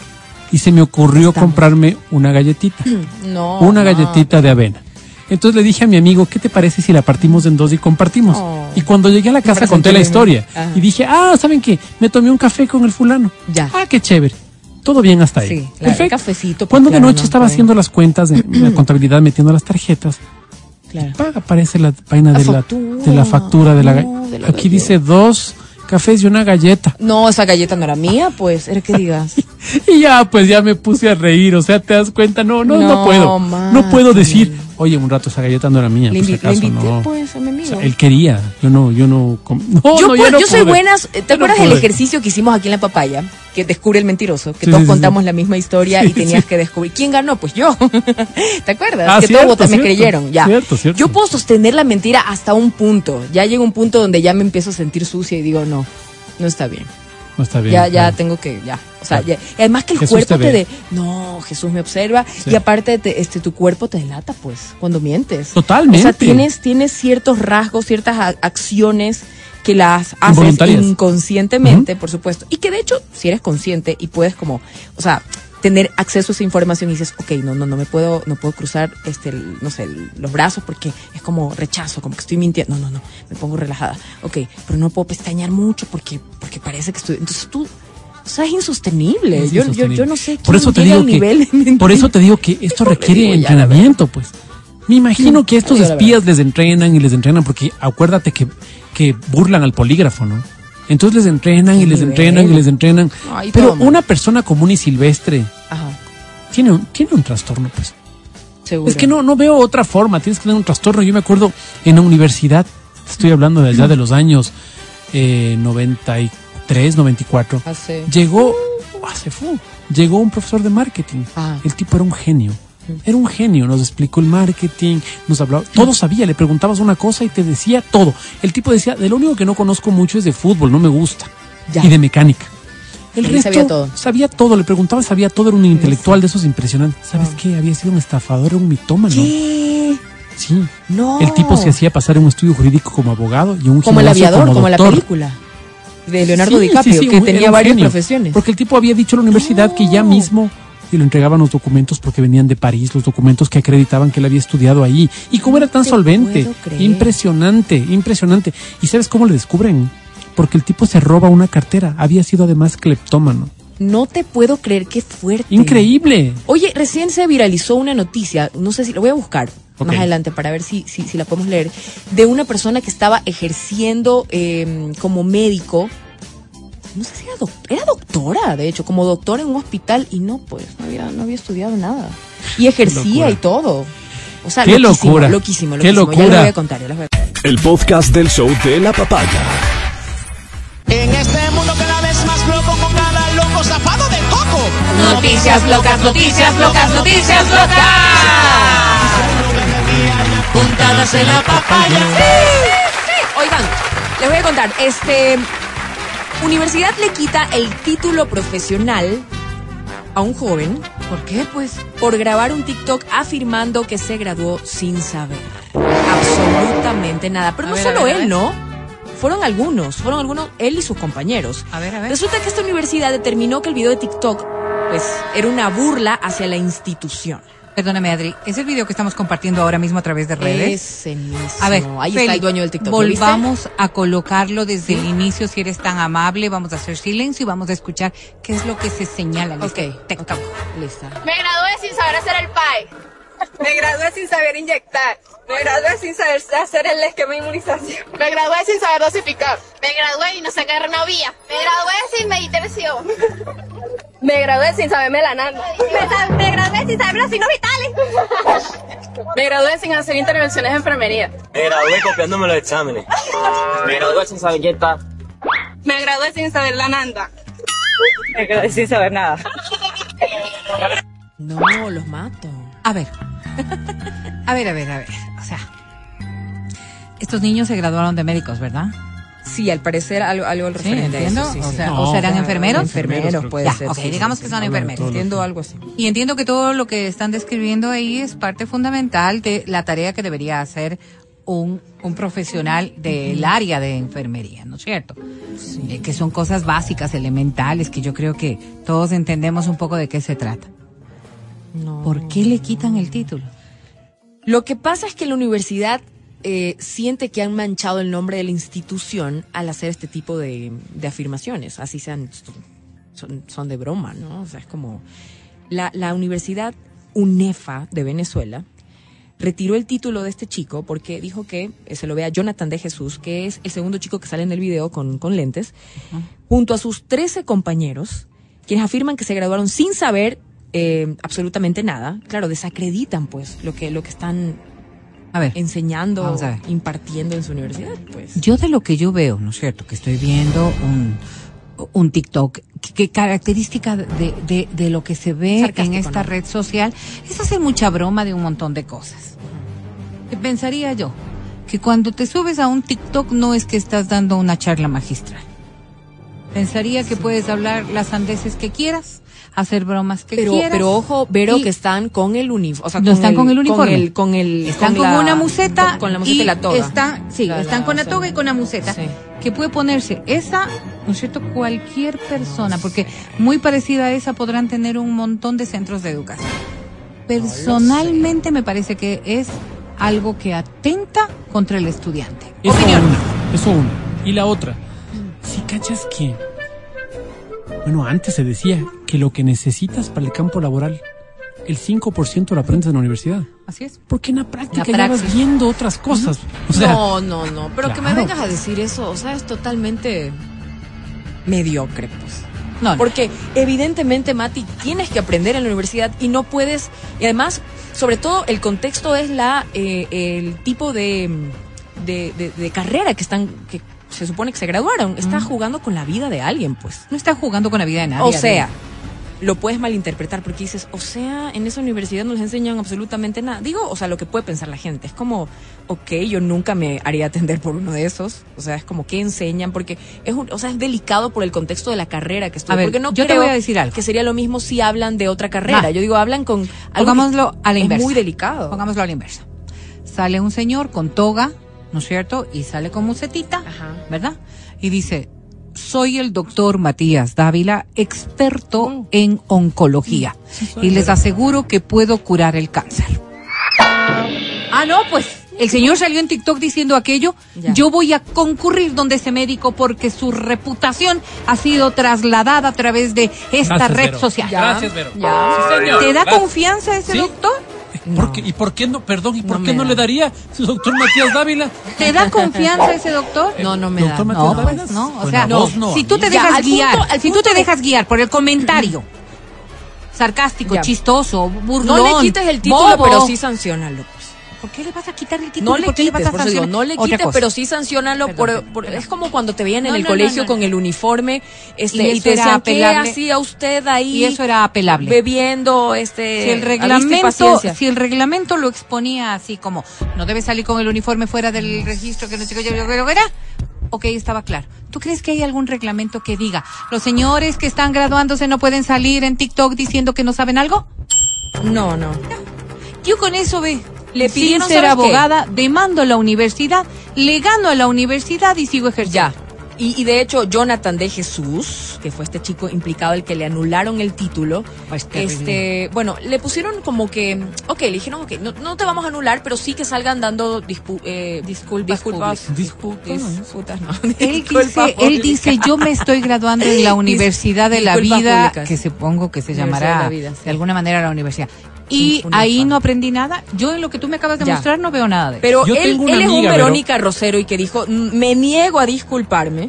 Y se me ocurrió Estamos. comprarme una galletita. No. una no. galletita de avena. Entonces le dije a mi amigo, ¿qué te parece si la partimos en dos y compartimos? Oh. Y cuando llegué a la casa conté la historia. Ajá. Y dije, ah, ¿saben qué? Me tomé un café con el fulano. Ya. Ah, qué chévere. Todo bien hasta ahí. Sí, claro, el cafecito, pues, Cuando de noche no, estaba haciendo las cuentas de la contabilidad, metiendo las tarjetas, Claro. pa, aparece la vaina La de la, factura. de la factura de la No, de la Aquí galleta. dice dos cafés y una galleta. No, esa galleta no era mía, pues. Era que digas. Y ya, pues ya me puse a reír, o sea, te das cuenta, no, no, no, No, puedo. No puedo decir, oye, un rato esa galleta no era mía, Le, le acaso, invité, no. pues, a mi O amigo. sea, él quería, yo no, yo no, no, yo, no, soy buenas. ¿Te acuerdas del ejercicio que hicimos aquí en la papaya? Que descubre el mentiroso. Que Sí, todos sí, contamos sí. la misma historia y tenías que descubrir. ¿Quién ganó? Pues yo. ¿Te acuerdas? Ah, que cierto, todos me creyeron. Ya. Cierto. Yo puedo sostener la mentira hasta un punto. Ya llega un punto donde ya me empiezo a sentir sucia y digo, no, no está bien. No está bien. ya, ya claro. tengo que, ya. O sea, Claro. ya- además que el Jesús cuerpo te te, de, no, Jesús me observa Sí. y aparte te- este tu cuerpo te delata, pues, cuando mientes. Totalmente. O sea, tienes, tienes ciertos rasgos, ciertas acciones que las haces inconscientemente, por supuesto. Y que de hecho, si eres consciente y puedes como, o sea, tener acceso a esa información y dices, ok, no, no, no me puedo, no puedo cruzar, este, el- no sé, el- los brazos porque es como rechazo, como que estoy mintiendo. No, no, no, me pongo relajada. Ok, pero no puedo pestañear mucho porque, porque parece que estoy, entonces tú, o sea, es insostenible. Es yo, yo, insostenible. yo no sé Por quién eso te digo nivel que, mentir. por eso te digo que esto requiere entrenamiento, pues. Me imagino que estos espías les entrenan y les entrenan porque acuérdate que, que burlan al polígrafo, ¿no? Entonces les entrenan y ¿Qué les nivel? entrenan y les entrenan. Ay, Pero toma. una persona común y silvestre Ajá, tiene un, tiene un trastorno, pues. seguro. Es que no, no veo otra forma, tienes que tener un trastorno. Yo me acuerdo en la universidad, estoy hablando de allá de los años eh, 93, 94, Hace- llegó, ah, se fue, llegó un profesor de marketing. Ah. El tipo era un genio. Era un genio, nos explicó el marketing, nos hablaba, todo sabía, le preguntabas una cosa y te decía todo. El tipo decía, de lo único que no conozco mucho es de fútbol, no me gusta. Ya. Y de mecánica. El Él resto sabía todo. sabía todo, le preguntaba, sabía todo, era un intelectual de esos impresionantes. ¿Sabes qué? Había sido un estafador, era un mitómano. ¿Qué? Sí. No. El tipo se hacía pasar en un estudio jurídico como abogado y un Como el aviador, como, la película de Leonardo Sí, DiCaprio, sí, sí, que tenía varias genio. profesiones. Porque el tipo había dicho a la universidad que ya mismo y le entregaban los documentos porque venían de París, los documentos que acreditaban que él había estudiado ahí. Y cómo era tan te solvente. Impresionante, impresionante. ¿Y sabes cómo le descubren? Porque el tipo se roba una cartera. Había sido además cleptómano. No te puedo creer qué fuerte. Increíble. Oye, recién se viralizó una noticia, no sé si lo voy a buscar más adelante para ver si, si, si la podemos leer, de una persona que estaba ejerciendo eh, como médico. No sé si era, doc- era doctora, de hecho, como doctora en un hospital y no, pues, no había, no había estudiado nada. Y ejercía y todo. O sea, Qué loquísimo, locura. loquísimo, Qué loquísimo. Ya locura. les voy a contar, ya les voy a El podcast del show de la papaya. En este mundo cada vez más loco con cada loco zafado de coco. Noticias locas, noticias locas, noticias locas. Puntadas en la papaya. Oigan, les voy a contar, este universidad le quita el título profesional a un joven. ¿Por qué? Pues por grabar un TikTok afirmando que se graduó sin saber absolutamente nada. Pero A no ver, solo ver, él. ¿no? Fueron algunos, fueron algunos, él y sus compañeros. A ver, a ver. Resulta que esta universidad determinó que el video de TikTok, pues, era una burla hacia la institución. Perdóname, Adri. ¿Es el video que estamos compartiendo ahora mismo a través de redes? Ese mismo. A ver, ahí está el dueño del TikTok. Volvamos a colocarlo desde el inicio, si eres tan amable. Vamos a hacer silencio y vamos a escuchar qué es lo que se señala en Ok, este ok, TikTok. lista. Me gradué sin saber hacer el PAE. Me gradué sin saber inyectar. Me gradué sin saber hacer el esquema de inmunización. Me gradué sin saber dosificar. Me gradué y no sé qué renovía. Me gradué sin meditación. Me gradué sin saber melanando. Me, sa- me gradué sin saber los signos vitales. Me gradué sin hacer intervenciones de enfermería. Me gradué copiándome los exámenes. Me gradué sin saber inyectar. Me gradué sin saber la nanda. Me quedé sin saber nada. No, los mato. A ver. A ver, a ver, a ver. O sea, estos niños se graduaron de médicos, ¿verdad? Sí, al parecer algo, algo al Sí, referente a eso. Sí, o, sí. sea, No, o serán enfermeros. Enfermeros puede Ya, ser. ok, sí, digamos sí, que sí. son enfermeros. Entiendo que- algo así. Y entiendo que todo lo que están describiendo ahí es parte fundamental de la tarea que debería hacer un, un profesional del área de enfermería, ¿no es cierto? Eh, que son cosas básicas, elementales, que yo creo que todos entendemos un poco de qué se trata. No. ¿Por qué le quitan el título? Lo que pasa es que la universidad eh, siente que han manchado el nombre de la institución al hacer este tipo de, de afirmaciones. Así sean, son, son de broma, ¿no? O sea, es como la, la Universidad UNEFA de Venezuela retiró el título de este chico porque dijo que eh, se lo vea Jonathan de Jesús, que es el segundo chico que sale en el video con, con lentes, junto a sus 13 compañeros, quienes afirman que se graduaron sin saber eh, absolutamente nada. Claro, desacreditan pues lo que, lo que están A ver, enseñando, Vamos a ver. impartiendo en su universidad. Pues. yo de lo que yo veo, ¿no es cierto? Que estoy viendo un, un TikTok, que, característica de, de, de lo que se ve en esta ¿no? red social es hacer mucha broma de un montón de cosas. ¿Qué pensaría yo? Que cuando te subes a un TikTok no es que estás dando una charla magistral. Pensaría que puedes hablar las sandeces que quieras, hacer bromas que Pero, quieras. pero ojo, Vero, que están con el uniforme. O sea, No están con el uniforme. Con el, con el, Están con, la- una museta, Con, con la museta y, la toga. Están, sí, La- están la- con la o sea, toga y con la museta. sí. Que puede ponerse esa, ¿no es cierto? Cualquier persona, porque muy parecida a esa podrán tener un montón de centros de educación. Personalmente me parece que es algo que atenta contra el estudiante. Eso Opinión. una, eso una. Y la otra, si cachas que, bueno, antes se decía que lo que necesitas para el campo laboral, el 5% lo aprendes en la universidad. Así es. Porque en la práctica La ya vas viendo otras cosas. O sea, no, no, no. Pero que me vengas a decir eso, o sea, es totalmente mediocre, pues. No, no. Porque evidentemente, Mati, tienes que aprender en la universidad y no puedes. Y además, sobre todo, el contexto es la eh, el tipo de, de, de- de carrera que están. que se supone que se graduaron. Estás jugando con la vida de alguien, pues. no está jugando con la vida de nadie. O sea, lo puedes malinterpretar porque dices, o sea, en esa universidad no les enseñan absolutamente nada. Digo, o sea, lo que puede pensar la gente. Es como, ok, yo nunca me haría atender por uno de esos. O sea, es como, ¿qué enseñan? Porque es, un- o sea, es delicado por el contexto de la carrera que. A ver, porque no yo te creo voy a decir algo. que sería lo mismo si hablan de otra carrera. Yo digo, hablan con algo Pongámoslo a la es inversa. muy delicado. Pongámoslo a la inversa. Sale un señor con toga, ¿no es cierto? Y sale con musetita, Ajá. ¿verdad? Y dice, soy el doctor Matías Dávila, experto Oh. en oncología. y les aseguro que puedo curar el cáncer. Ah, no, pues el señor salió en TikTok diciendo aquello. Ya. Yo voy a concurrir donde ese médico porque su reputación ha sido trasladada a través de esta Gracias, red Vero. social. Gracias, Vero. Ya. Sí, señor. ¿Te da Gracias. confianza ese ¿Sí? doctor? ¿Por qué- ¿Y por qué no, perdón, y por No qué no da. le daría su doctor Matías Dávila? ¿Te da confianza ese doctor? No, no me da. Matías No, Dávila. pues no, o Bueno, sea, no, si tú te Ya, dejas punto- guiar, al si tú te dejas guiar por el comentario sarcástico, Ya. chistoso, burlón, No le quites el título, bobo, pero sí sancionalo. ¿Por qué le vas a quitar el título? No le ¿Por qué quites, vas a por eso digo, sancionar? no le quites, pero sí sancionalo por, es como cuando te veían en No, el no, colegio no, con el uniforme, este, Y y, te decían ¿qué hacía usted ahí Y eso era apelable. bebiendo, este, Si el reglamento, si el reglamento lo exponía así como no debe salir con el uniforme fuera del registro que no sé qué yo pero era, ok, estaba claro. ¿Tú crees que hay algún reglamento que diga los señores que están graduándose no pueden salir en TikTok diciendo que no saben algo? No, no. Yo con eso ve. Le Sin pidieron, ser ¿sabes qué? abogada, demando a la universidad, le gano a la universidad y sigo ejerciendo. Ya. Y, y de hecho, Jonathan de Jesús, que fue este chico implicado, el que le anularon el título, Pues, este, bueno, le pusieron como que, ok, le dijeron, ok, no, no te vamos a anular, pero sí que salgan dando dispu- eh, Disculpas disculpas, dispu- disputas, no, Él disculpas dice, él dice, yo me estoy graduando en la Universidad de la disculpas Vida, públicas. que supongo que se llamará de la Vida, sí. de alguna manera la universidad. Y ahí no aprendí nada. Yo en lo que tú me acabas de Ya. mostrar no veo nada de eso. Pero Yo él, tengo una él es un. Verónica Rosero y que dijo, "Mm, me niego a disculparme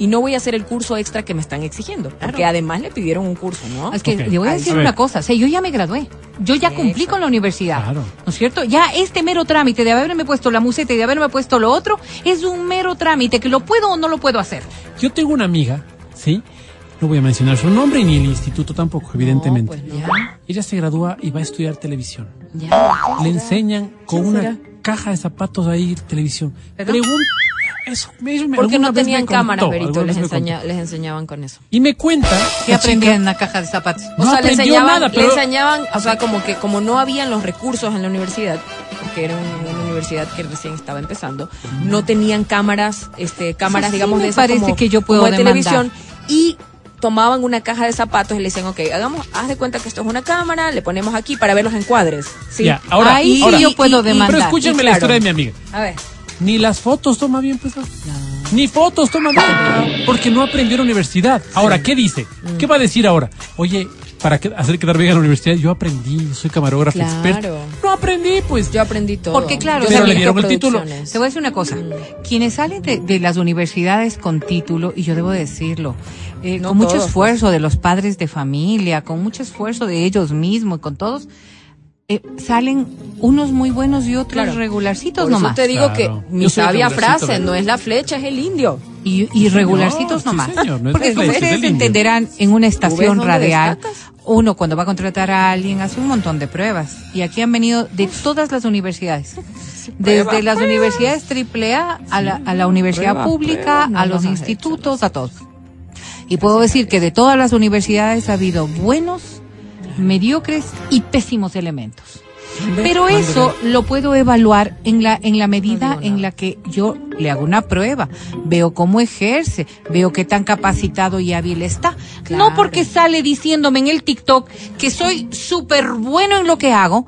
y no voy a hacer el curso extra que me están exigiendo. Porque además le pidieron un curso, ¿no? Es que le voy a decir a una cosa, o sea, yo ya me gradué, yo ya cumplí con la universidad, Claro. ¿no es cierto? Ya este mero trámite de haberme puesto la museta y de haberme puesto lo otro es un mero trámite que lo puedo o no lo puedo hacer. Yo tengo una amiga, ¿sí? No voy a mencionar su nombre ni el instituto tampoco, evidentemente. pues. Ya, Ella se gradúa y va a estudiar televisión. ya. Le enseñan con ¿Quién una será? caja de zapatos ahí televisión. ¿Perdón? Pregun- eso, me- me- Porque no tenían Berito, alguna les, enseña- enseñaban con eso. Y me cuenta ¿Qué la aprendí chica- en la caja de zapatos? O No sea, le aprendió enseñaban, nada, pero- le enseñaban, o sea, como que como no habían los recursos en la universidad, porque era un- una universidad que recién estaba empezando, no tenían cámaras, este, cámaras, sí digamos, me de esas parece como- que yo puedo como de demandar. televisión y tomaban una caja de zapatos y le decían, ok, hagamos, haz de cuenta que esto es una cámara, le ponemos aquí para ver los encuadres. ¿sí? Ya, ahora, Ahí sí ahora- yo puedo y- demandar. Pero escúchenme Y la claro. historia de mi amiga. A ver. Ni las fotos toma bien, pues. Ni fotos toma bien. Porque no aprendió en la universidad. Ahora, ¿qué dice? ¿Qué va a decir ahora? Oye, para que- hacer quedar bien en la universidad, yo aprendí, soy camarógrafo Claro. experto. No aprendí, pues. Yo aprendí todo. Porque claro, Yo Pero le dieron el título. Te voy a decir una cosa. Quienes salen de, de las universidades con título, y yo debo decirlo, eh, No con mucho esfuerzo de los padres de familia, con mucho esfuerzo de ellos mismos, con todos, eh, salen unos muy buenos y otros Claro. regularcitos Por eso nomás. te digo Claro. que mi sabia frase, ¿verdad? no es la flecha, es el indio. Y, y regularcitos No, sí, nomás. señor, no es Porque como ustedes entenderán, en una estación radial, destacas? uno cuando va a contratar a alguien hace un montón de pruebas. Y aquí han venido de todas las universidades. Desde las universidades AAA a la, a la universidad Prueba, pública, prueba, no a los institutos, a todos. Y puedo decir que de todas las universidades ha habido buenos, mediocres y pésimos elementos. Pero eso lo puedo evaluar en la en la medida en la que yo le hago una prueba, veo cómo ejerce, veo qué tan capacitado y hábil está. No porque sale diciéndome en el TikTok que soy súper bueno en lo que hago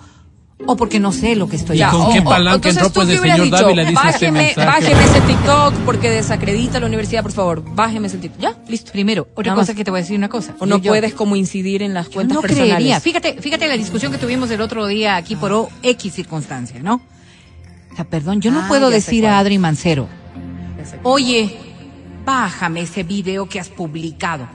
o porque no sé lo que estoy ¿Y con haciendo. qué palanca entonces entró tú pues el hubieras señor dicho, Dávila dice este bájeme, bájeme ese TikTok porque desacredita la universidad, por favor. Bájeme ese TikTok. Ya, listo. Primero, otra Nada cosa más. que te voy a decir una cosa. O no Yo- puedes como incidir en las Yo cuentas no personales. creería. Fíjate, fíjate la discusión que tuvimos el otro día aquí por O- X circunstancia, ¿no? O sea, perdón, yo no Ah, puedo decir a. Adri Mancero, oye, bájame ese video que has publicado.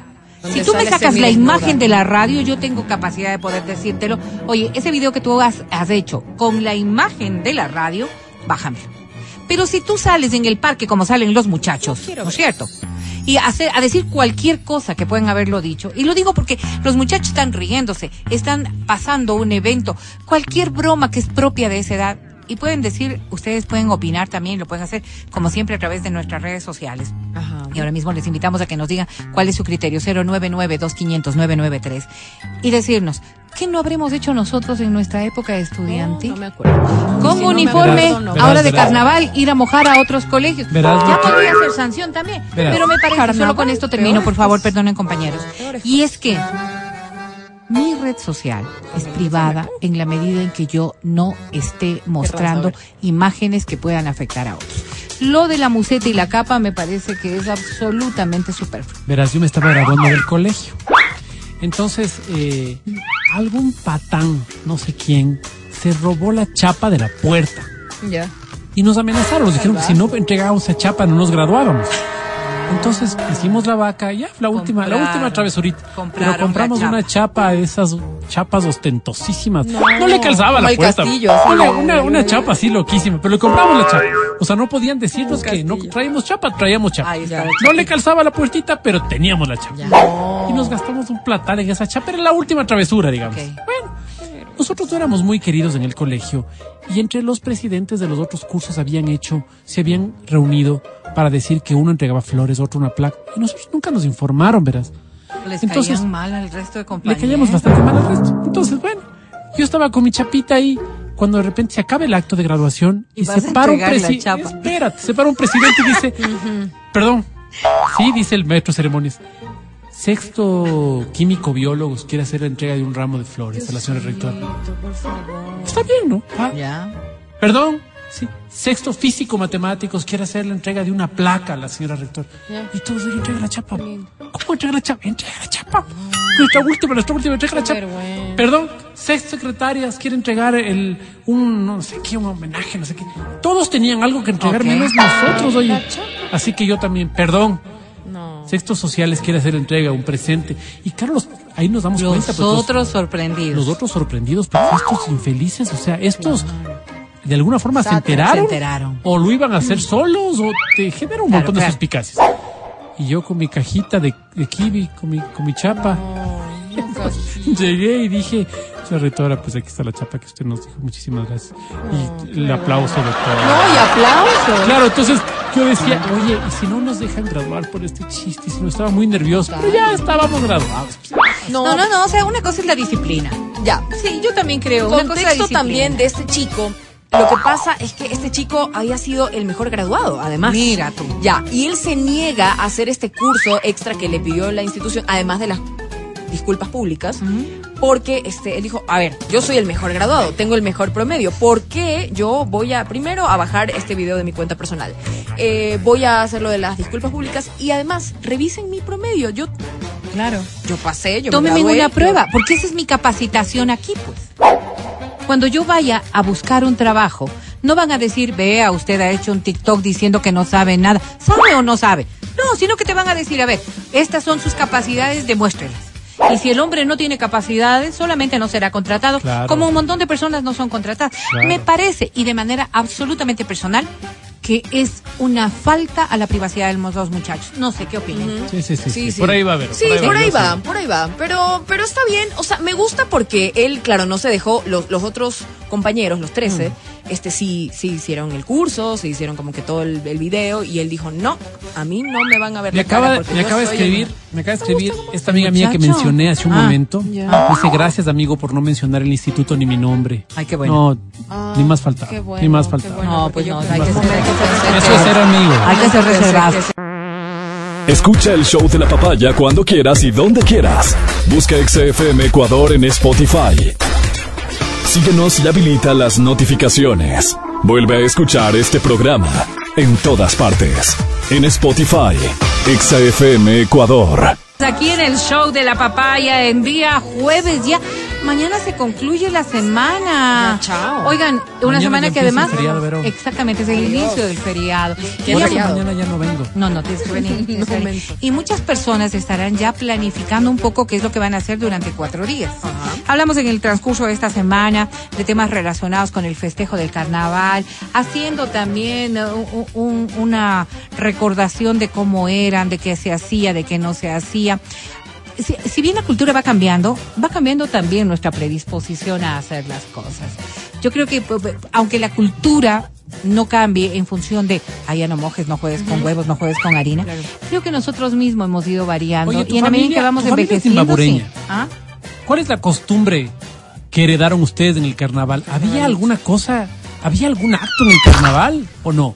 Si tú me sacas la imagen de la radio, yo tengo capacidad de poder decírtelo. Oye, ese video que tú has, has hecho con la imagen de la radio, bájamelo. Pero si tú sales en el parque como salen los muchachos, ¿no es cierto? Y hacer, a decir cualquier cosa que pueden haberlo dicho. Y lo digo porque los muchachos están riéndose, están pasando un evento, cualquier broma que es propia de esa edad. Y pueden decir, ustedes pueden opinar también, lo pueden hacer como siempre a través de nuestras redes sociales. Ajá. Y ahora mismo les invitamos a que nos digan cuál es su criterio, 099-2500-993. Y decirnos, ¿qué no habremos hecho nosotros en nuestra época de estudiante? No me acuerdo. Con Si no me uniforme, no. Ahora de carnaval, ir a mojar a otros colegios. Verás, ya podría ser sanción también. Verás. Pero me parece, solo con esto termino, por favor, perdonen compañeros. Y es que mi red social es privada en la medida en que yo no esté mostrando imágenes que puedan afectar a otros. Lo de la museta y la capa me parece que es absolutamente superfluo. Verás, yo me estaba graduando del colegio. Entonces, eh, algún patán, no sé quién, se robó la chapa de la puerta. Ya. Y nos amenazaron, nos dijeron que si no entregábamos esa chapa no nos graduábamos. Entonces hicimos la vaca, ya la última, la última travesurita. Pero compramos una chapa de esas chapas ostentosísimas. No, le calzaba la puerta. castillo, así, una, una, una chapa así loquísima, pero le compramos la chapa. O sea, no podían decirnos que no traíamos chapa, traíamos chapa. No le calzaba la puertita, pero teníamos la chapa. Y nos gastamos un platal en esa chapa. Era la última travesura, digamos. Bueno, nosotros no éramos muy queridos en el colegio y entre los presidentes de los otros cursos habían hecho, se habían reunido para decir que uno entregaba flores, otro una placa. Y nosotros nunca nos informaron, verás. Les Entonces, caían mal al resto de Le compañeros. caíamos bastante mal al resto. Entonces, bueno, yo estaba con mi chapita ahí cuando de repente se acaba el acto de graduación y, se para un presidente. Espérate, se para un presidente y dice, perdón, sí, dice el maestro de ceremonias. Sexto químico biólogos quiere hacer la entrega de un ramo de flores a la señora rectora. Está bien, ¿no? Ah, Ya. Perdón, sí. Sexto físico matemáticos quiere hacer la entrega de una placa a la señora rectora. Y todos oye, entrega la chapa. ¿Cómo entrega la chapa? Entrega la chapa. Nuestra última, nuestra última, entrega la chapa. Perdón, sexto secretarias quiere entregar el, un, no sé qué, un homenaje, no sé qué. Todos tenían algo que entregar, menos nosotros, oye. Así que yo también, perdón. No. Sexto sociales quiere hacer entrega, un presente. Y claro, los- ahí nos damos cuenta. Pues, los- otros sorprendidos. los otros sorprendidos, porque estos infelices, o sea, estos de alguna forma se enteraron, Se enteraron. o lo iban a hacer solos o te genera un Claro, montón de claro. suspicacias. Y yo con mi cajita de, de kiwi, con mi, con mi chapa, llegué y dije, rectora, pues aquí está la chapa que usted nos dijo, muchísimas gracias. Y el aplauso de todo. No, y aplauso. Claro, entonces yo decía, oye, ¿y si no nos dejan graduar por este chiste? Y si no estaba muy nervioso, pero ya estábamos graduados. No, no, no, o sea, una cosa es la disciplina. Ya. Sí, yo también creo. una cosa es la contexto también de este chico Lo que pasa es que este chico había sido el mejor graduado, además. Mira tú. Ya, y él se niega a hacer este curso extra que le pidió la institución, además de las disculpas públicas, porque este, él dijo, a ver, yo soy el mejor graduado, tengo el mejor promedio, ¿por qué yo voy a, primero, a bajar este video de mi cuenta personal? Eh, voy a hacer lo de las disculpas públicas y además, revisen mi promedio, yo... Claro. Yo pasé, yo me Tómeme gradué, una yo- prueba, porque esa es mi capacitación aquí, pues. Cuando yo vaya a buscar un trabajo, no van a decir, vea, usted ha hecho un TikTok diciendo que no sabe nada. ¿Sabe o no sabe? No, sino que te van a decir, a ver, estas son sus capacidades, demuéstrelas. Y si el hombre no tiene capacidades, solamente no será contratado, Claro. como un montón de personas no son contratadas. Claro. Me parece, y de manera absolutamente personal, que es una falta a la privacidad de los dos muchachos. No sé qué opinan. Sí, sí, sí, sí. Sí, sí. Por ahí va a ver. Sí, por ahí va, por ahí va. Pero, pero está bien. O sea, me gusta porque él, claro, no se dejó. Los, los otros compañeros, los 13, este sí, sí hicieron el curso, se hicieron como que todo el, el video. Y él dijo, no, a mí no me van a ver Me la acaba, me de escribir, me acaba de escribir esta amiga mía que mencioné hace un Ah, momento. Dice, gracias amigo por no mencionar el instituto ni mi nombre. Ay, qué bueno. No, ni más faltaba. Qué bueno, ni más qué faltaba. bueno, No, pues no, hay que que- ser- hay que ser- Eso es ser amigo. Hay que ser reservado. Escucha el show de la papaya cuando quieras y donde quieras. Busca XFM Ecuador en Spotify. Síguenos y habilita las notificaciones. Vuelve a escuchar este programa en todas partes. En Spotify, XFM Ecuador. Aquí en el show de la papaya en día jueves ya. Mañana se concluye la semana. Ya, chao. Oigan, una Mañana semana que además. el feriado, Vero. exactamente, es el inicio del feriado. ¿Qué Y feriado? Mañana ya no vengo. No, no, tienes que venir, tienes que venir. Y muchas personas estarán ya planificando un poco qué es lo que van a hacer durante cuatro días. Hablamos en el transcurso de esta semana de temas relacionados con el festejo del carnaval, haciendo también eh, un- una recordación de cómo eran, de qué se hacía, de qué no se hacía. Si, si bien la cultura va cambiando, va cambiando también nuestra predisposición a hacer las cosas. Yo creo que, p- aunque la cultura no cambie en función de, ah, ya no mojes, no juegues con huevos, no juegues con harina, creo que nosotros mismos hemos ido variando. Oye, y en la medida en que vamos envejeciendo, sí. ¿Ah? ¿Cuál es la costumbre que heredaron ustedes en el carnaval? ¿Había alguna cosa, había algún acto en el carnaval o no?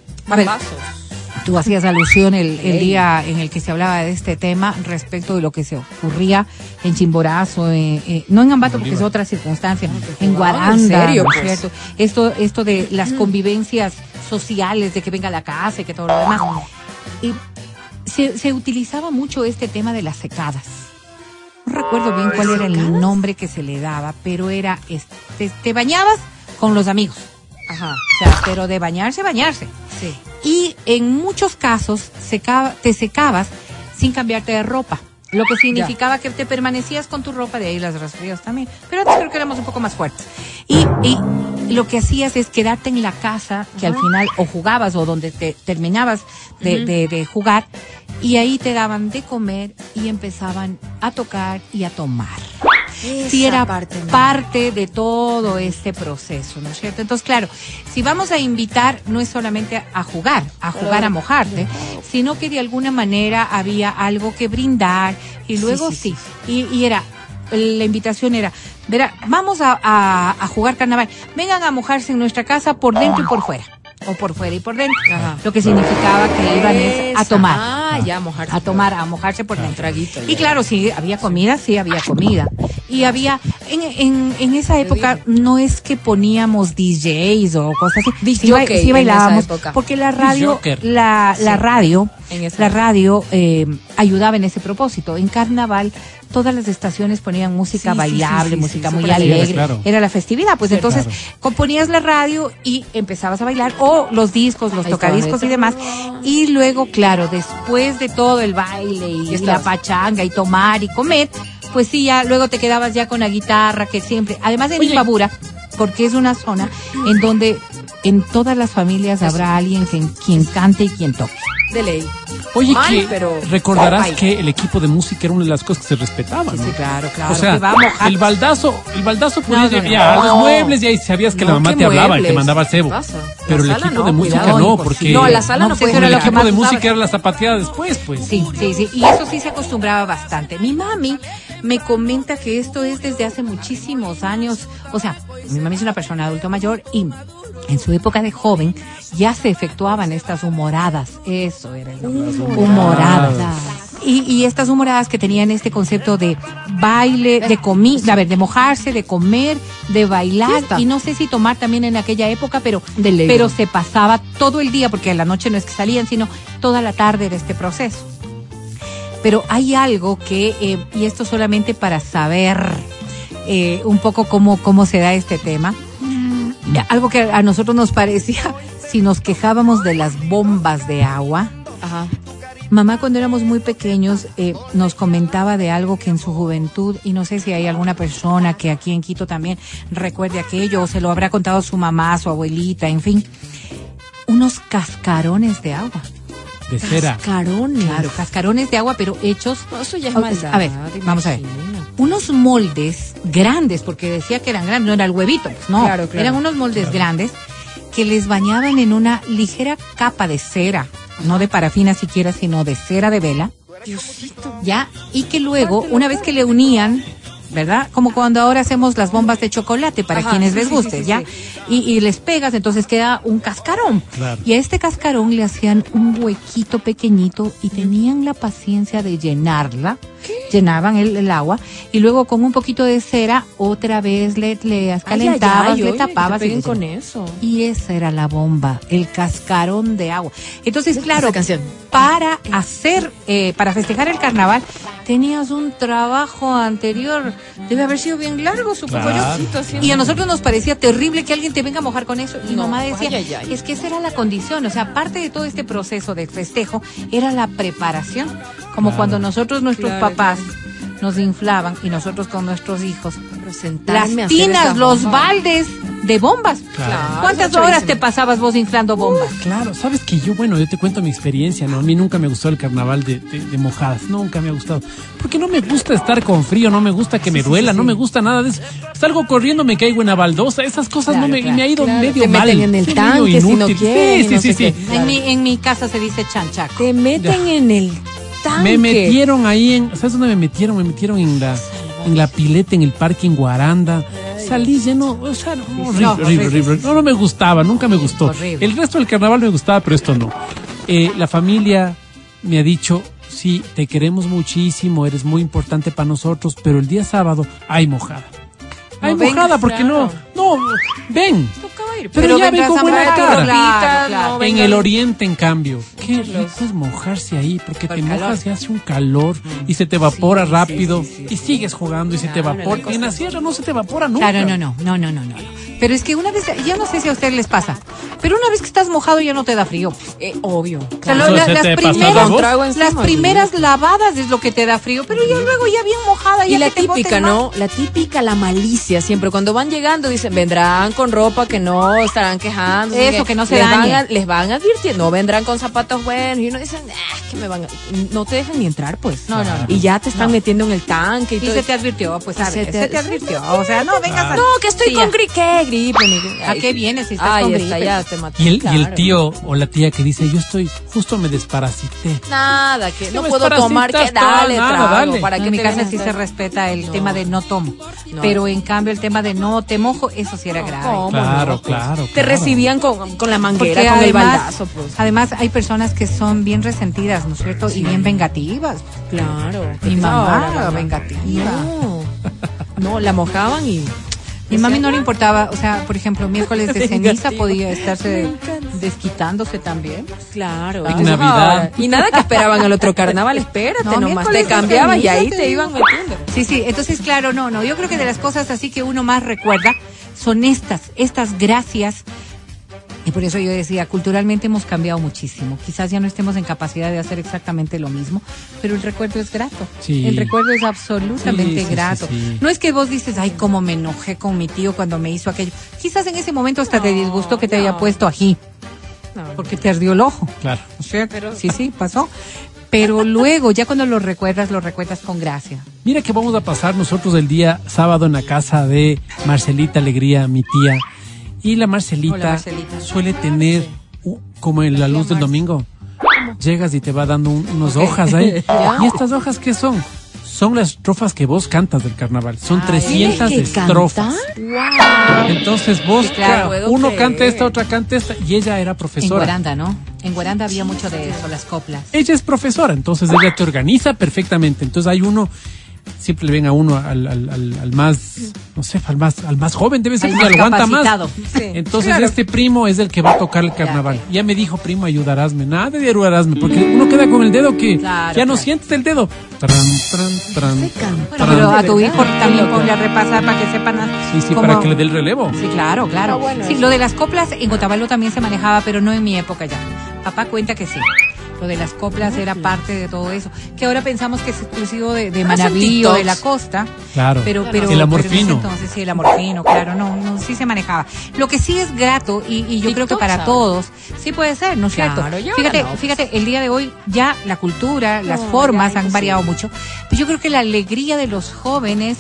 Tú hacías alusión el, día en el que se hablaba de este tema respecto de lo que se ocurría en Chimborazo, eh, eh, no en Ambato porque es otra circunstancia, en Guaranda, ¿en serio, ¿no es pues? cierto? Esto, esto de las convivencias sociales, de que venga a la casa y que todo lo demás. Y se, se utilizaba mucho este tema de las secadas. No recuerdo bien cuál era el nombre que se le daba, pero era, este, te bañabas con los amigos. Ajá, O sea, pero de bañarse, bañarse. sí. Y en muchos casos secaba- te secabas sin cambiarte de ropa. Lo que significaba que te permanecías con tu ropa, de ahí las resfrías también. Pero antes creo que éramos un poco más fuertes. Y, y lo que hacías es quedarte en la casa, que al final o jugabas o donde te terminabas de, de- de jugar, y ahí te daban de comer y empezaban a tocar y a tomar Esa era parte no. parte de todo este proceso, ¿no es cierto? Entonces, claro, si vamos a invitar, no es solamente a jugar, a jugar a mojarte, sino que de alguna manera había algo que brindar y luego sí, Y, y era, la invitación era, verá, vamos a, a- a jugar carnaval, vengan a mojarse en nuestra casa por dentro y por fuera. O por fuera y por dentro. Ajá. Lo que significaba que iban a tomar Ah, ya, mojarse. a tomar, a mojarse por dentro. traguito, Y claro, sí, había comida, sí, había comida. Y había, en, en, en esa época no es que poníamos DJs o cosas así. Sí, ba- sí bailábamos, porque la radio, la, la Sí. radio, En esa la época. radio eh, ayudaba en ese propósito. En carnaval, todas las estaciones ponían música Sí, sí, bailable, sí, sí, música sí, muy súper alegre. alegre, claro. Era la festividad, pues Sí, entonces claro. componías la radio y empezabas a bailar, o los discos, los Ahí tocadiscos ahí y demás. Y luego, claro, después de todo el baile y, Y la pachanga y tomar y comer, pues sí, ya luego te quedabas ya con la guitarra que siempre, además de Oye. Imbabura, porque es una zona en donde en todas las familias habrá alguien que, quien cante y quien toque. De ley. Oye, Mal, que pero- recordarás que el equipo de música era una de las cosas que se respetaba, Sí, ¿no? sí, claro, claro. O sea, a el baldazo, el baldazo podía No, llevar los muebles y ahí sabías que la mamá ¿qué te hablaba y te mandaba al cebo. Pero el equipo de música cuidado, no, porque No, la sala no eso el equipo de música era la zapateada después, pues. Sí, sí, sí. Y eso sí se acostumbraba bastante. Mi mami me comenta que esto es desde hace muchísimos años. O sea, Mi mami es una persona adulto mayor y en su época de joven ya se efectuaban estas humoradas. Eso era el humoradas. Y, y estas humoradas que tenían este concepto de baile, de comida, a ver, de mojarse, de comer, de bailar Fiesta. y no sé si tomar también en aquella época, pero De pero se pasaba todo el día porque en la noche no es que salían, sino toda la tarde era este proceso. Pero hay algo que, eh, y esto solamente para saber eh, un poco cómo, cómo se da este tema, algo que a nosotros nos parecía, si nos quejábamos de las bombas de agua, Ajá. Mamá cuando éramos muy pequeños eh, nos comentaba de algo que en su juventud, y no sé si hay alguna persona que aquí en Quito también recuerde aquello, o se lo habrá contado su mamá, su abuelita, en fin, unos cascarones de agua. De cera. Cascarones. Claro, cascarones de agua, pero hechos... No, eso ya es maldad. A ver, vamos a ver. Unos moldes grandes, porque decía que eran grandes, no era el huevito, pues no. Claro, claro. Eran unos moldes grandes que les bañaban en una ligera capa de cera, no de parafina siquiera, sino de cera de vela. Ya, y que luego, una vez que le unían, ¿verdad? Como cuando ahora hacemos las bombas de chocolate para Ajá, quienes sí, les guste, sí, sí, ¿ya? Y, y les pegas, entonces queda un cascarón. Claro. Y a este cascarón le hacían un huequito pequeñito y tenían la paciencia de llenarla. Llenaban el, el agua y luego con un poquito de cera otra vez le, le Ay, calentabas, ay, ay, le oye, que te tapabas. y peguen le- con eso. y esa era la bomba, el cascarón de agua. Entonces, claro, canción. para hacer, eh, para festejar el carnaval, tenías un trabajo anterior. Debe haber sido bien largo, supongo Claro, yo. Y a nosotros nos parecía terrible que alguien te venga a mojar con eso. Y No, mamá decía, ay, ay, ay. es que esa era la condición. O sea, parte de todo este proceso de festejo era la preparación. Como cuando nosotros, nuestros Claro, papás, nos inflaban y nosotros con nuestros hijos las tinas, los baldes de bombas. Claro. ¿Cuántas horas te pasabas vos inflando bombas? Claro, sabes que yo, bueno, yo te cuento mi experiencia, ¿no? A mí nunca me gustó el carnaval de, de- de mojadas, nunca me ha gustado. Porque no me gusta estar con frío, no me gusta que me duela, no me gusta nada de eso. Salgo corriendo, me caigo en la baldosa, esas cosas no Claro, me, y claro, me ha ido claro. medio Te mal. meten en el tanque si no quieren, Sí, no sí, sí, mi, en mi casa se dice chanchaco. Te meten en el tanque. Me metieron ahí en, ¿sabes dónde me metieron? Me metieron en la, en la pileta, en el parque en Guaranda. Salí lleno, o sea, no, horrible, No, horrible, horrible. horrible. No, no me gustaba, nunca me gustó. El resto del carnaval me gustaba, pero esto no. Eh, la familia me ha dicho, sí, te queremos muchísimo, eres muy importante para nosotros, pero el día sábado hay mojada. Hay No mojada porque no, no, ven. Pero, Pero ya ven con buena cara. claro. no, En el oriente, en cambio, qué rico es mojarse ahí, porque Por te calor. mojas y hace un calor y se te evapora rápido y sigues jugando y se te evapora. Y en la sierra no se te evapora nunca. Claro, no, no, no, no, no, no. Pero es que una vez, ya no sé si a ustedes les pasa, pero una vez que estás mojado ya no te da frío. Eh, obvio. O sea, Eso lo- la- se las, primeras, las lavadas es lo que te da frío, pero ya luego ya bien mojada, ya Y la típica. ¿no? La típica, la malicia. Siempre cuando van llegando dicen, vendrán con ropa que no estarán quejando. Eso, que no se les dañe. Van a- les van advirtiendo, no vendrán con zapatos buenos. Y uno dice, ah, que me van a... No te dejan ni entrar, pues. No, no, no. Y ya te están metiendo en el tanque y, Y todo. se te advirtió, pues sabes, se se te- advirtió. O sea, no vengas a... No, que estoy Sí, con ya. ¿A qué vienes si estás Ay, con gripe? ya te maté. Y el, y el tío o la tía que dice, yo estoy, justo me desparasité. Nada, que no puedo tomar, que dale, nada, trago, dale. para que en mi casa sí se respeta el No. tema de no tomo. No. Pero en cambio el tema de no te mojo, eso sí era grave. ¿Cómo Claro? Pues, claro, Te recibían con, con la manguera, Porque con el baldazo, pues. además hay personas que son bien resentidas, ¿no es cierto? Y bien vengativas. Claro. Mi No, mamá, vengativa. No, la mojaban y. Mi mami no le importaba, o sea, por ejemplo, miércoles de ceniza podía estarse desquitándose también. Claro. En Entonces, Navidad. ah, Y nada que esperaban el otro carnaval, espérate, No, nomás te cambiaban y ahí te iban metiendo. Sí, sí, entonces claro, no, no, yo creo que de las cosas así que uno más recuerda son estas, estas gracias. Y por eso yo decía, culturalmente hemos cambiado muchísimo. Quizás ya no estemos en capacidad de hacer exactamente lo mismo, pero el recuerdo es grato. Sí. El recuerdo es absolutamente Sí, sí, sí, grato. sí. No es que vos dices, ay, cómo me enojé con mi tío cuando me hizo aquello. Quizás en ese momento hasta te disgustó que te haya no. puesto ají, No. porque te ardió el ojo. Claro. Sí, sí, pasó. Pero luego, ya cuando lo recuerdas, lo recuerdas con gracia. Mira que vamos a pasar nosotros el día sábado en la casa de Marcelita Alegría, mi tía. Y la Marcelita, Hola, Marcelita. suele tener, u- como en la luz del domingo, llegas y te va dando un- unas hojas ahí. ¿Y estas hojas qué son? son las estrofas que vos cantas del carnaval. Son Ay, 300 ¿tienes que estrofas. cantar? Wow. Entonces vos, Sí, claro. ca- uno canta esta, otra canta esta, y ella era En profesora. Guaranda, ¿no? En Guaranda había mucho de eso, las coplas. Ella es profesora, entonces ella te organiza perfectamente. Entonces hay uno, siempre le ven a uno al, al, al, al más, no sé, al más, al más joven, debe ser que más aguanta más. Entonces este primo es el que va a tocar el carnaval. Ya me dijo, primo, ayudarásme. Nada de ayudarásme, porque uno queda con el dedo que Claro, ya no sientes el dedo. Tran, tran, tran. Pero a tu ¿De hijo también ponle a repasar para que sepan. Sí, sí, cómo- para que le dé el relevo. Sí, claro, claro. Ah, bueno, sí, eso. lo de las coplas en Otavalo también se manejaba, pero no en mi época ya. Papá cuenta que sí. Lo de las coplas era parte de todo eso. Que ahora pensamos que es exclusivo de, de Manaví o de la costa. Claro. Pero, pero, El amor pero ese fino. Entonces, sí, el amor fino, claro, no, no, sí se manejaba. Lo que sí es grato, y, y yo creo que para todos, sí puede ser, ¿no es Claro, cierto? Fíjate, no. fíjate, el día de hoy ya la cultura, las No, formas ya, han variado mucho. Pero yo creo que la alegría de los jóvenes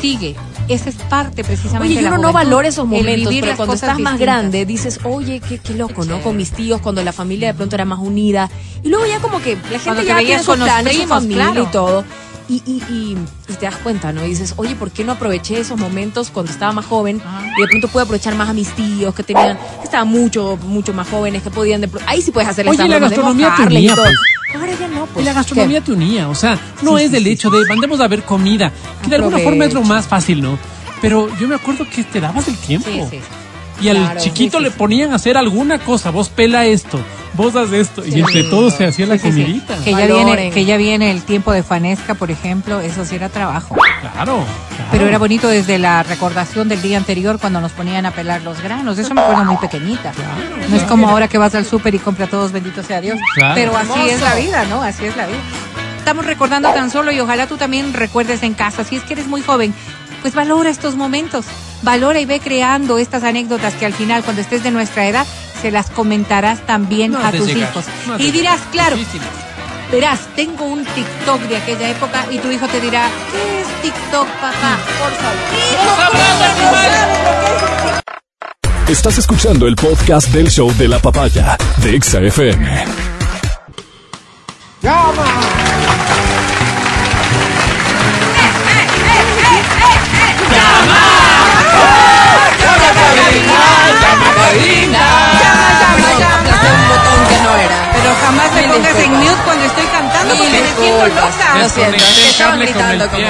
sigue. Esa es parte precisamente Oye, de la uno no valora esos momentos, pero cuando estás más distintas. grande dices, oye, qué, qué loco, ¿no? Con mis tíos, cuando la familia de pronto era más unida. Y luego ya como que la gente Cuando ya tiene sus planes, su familia claro. y todo. Y, y, y, y te das cuenta, ¿no? Y dices, oye, ¿por qué no aproveché esos momentos cuando estaba más joven? Y de pronto puedo aprovechar más a mis tíos que tenían, que estaban mucho, mucho más jóvenes, que podían de Ahí sí puedes hacer Oye, estas la gastronomía te y unía, pues. Ahora ya no, Y pues. la gastronomía te unía, o sea, no Sí, es sí, del sí, hecho de mandemos a ver comida, que de alguna forma es lo Aprovecho. más fácil, ¿no? Pero yo me acuerdo que te dabas el tiempo. Sí, sí. Y al Claro, chiquito sí, le ponían a hacer alguna cosa, vos pela esto, vos haz esto, y entre todos se hacía la Sí, sí, sí. comidita. Que ya viene, que ya viene el tiempo de Fanesca, por ejemplo, eso sí era trabajo. Claro, claro. Pero era bonito desde la recordación del día anterior cuando nos ponían a pelar los granos. Eso me acuerdo muy pequeñita. No es como ahora que vas al súper y compra todos, bendito sea Dios. Claro. Pero así es la vida, ¿no? Así es la vida. Estamos recordando tan solo y ojalá tú también recuerdes en casa. Si es que eres muy joven, pues valora estos momentos. Valora y ve creando estas anécdotas que al final, cuando estés de nuestra edad, se las comentarás también No a tus llegar, hijos. no y dirás, llegar. claro, verás, tengo un TikTok de aquella época y tu hijo te dirá, ¿qué es TikTok, papá? Por favor. Estás escuchando el podcast del show de la papaya de Exa FM. un botón que no era. Pero jamás me pongas en mute cuando estoy cantando porque me siento loca. Lo siento, es que estaban gritando como...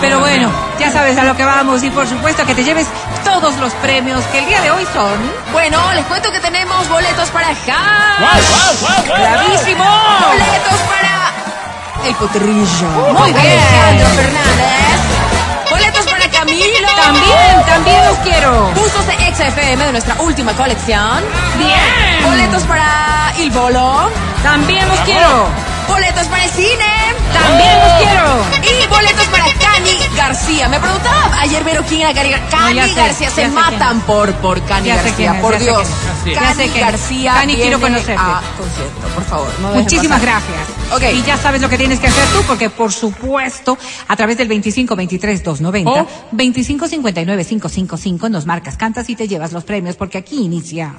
Pero bueno, ya sabes a lo que vamos y por supuesto que te lleves todos los premios que el día de hoy son. Bueno, les cuento que tenemos boletos para Hash. ¡Guau, guau, guau, guau! ¡Bravísimo! Boletos para el potrillo. Muy bien. Alejandro Fernández. Boletos para Camilo. También, también los quiero. Buzos de XFM de nuestra última colección. Bien. Boletos para Il Bolo. También los quiero. Boletos para el cine. También los quiero. Y boletos para Cani García. Me preguntaba ayer, pero quién era Cani García. Cani sé, García. Se matan por, por Cani García. por Dios. Cani. García. Cani, quiero viene conocerte. a concierto, por favor. no Muchísimas pasar. gracias. Ok. Y ya sabes lo que tienes que hacer tú, porque por supuesto, a través del 25 23 290, Oh. 25 59 555 nos marcas, cantas y te llevas los premios, porque aquí inicia.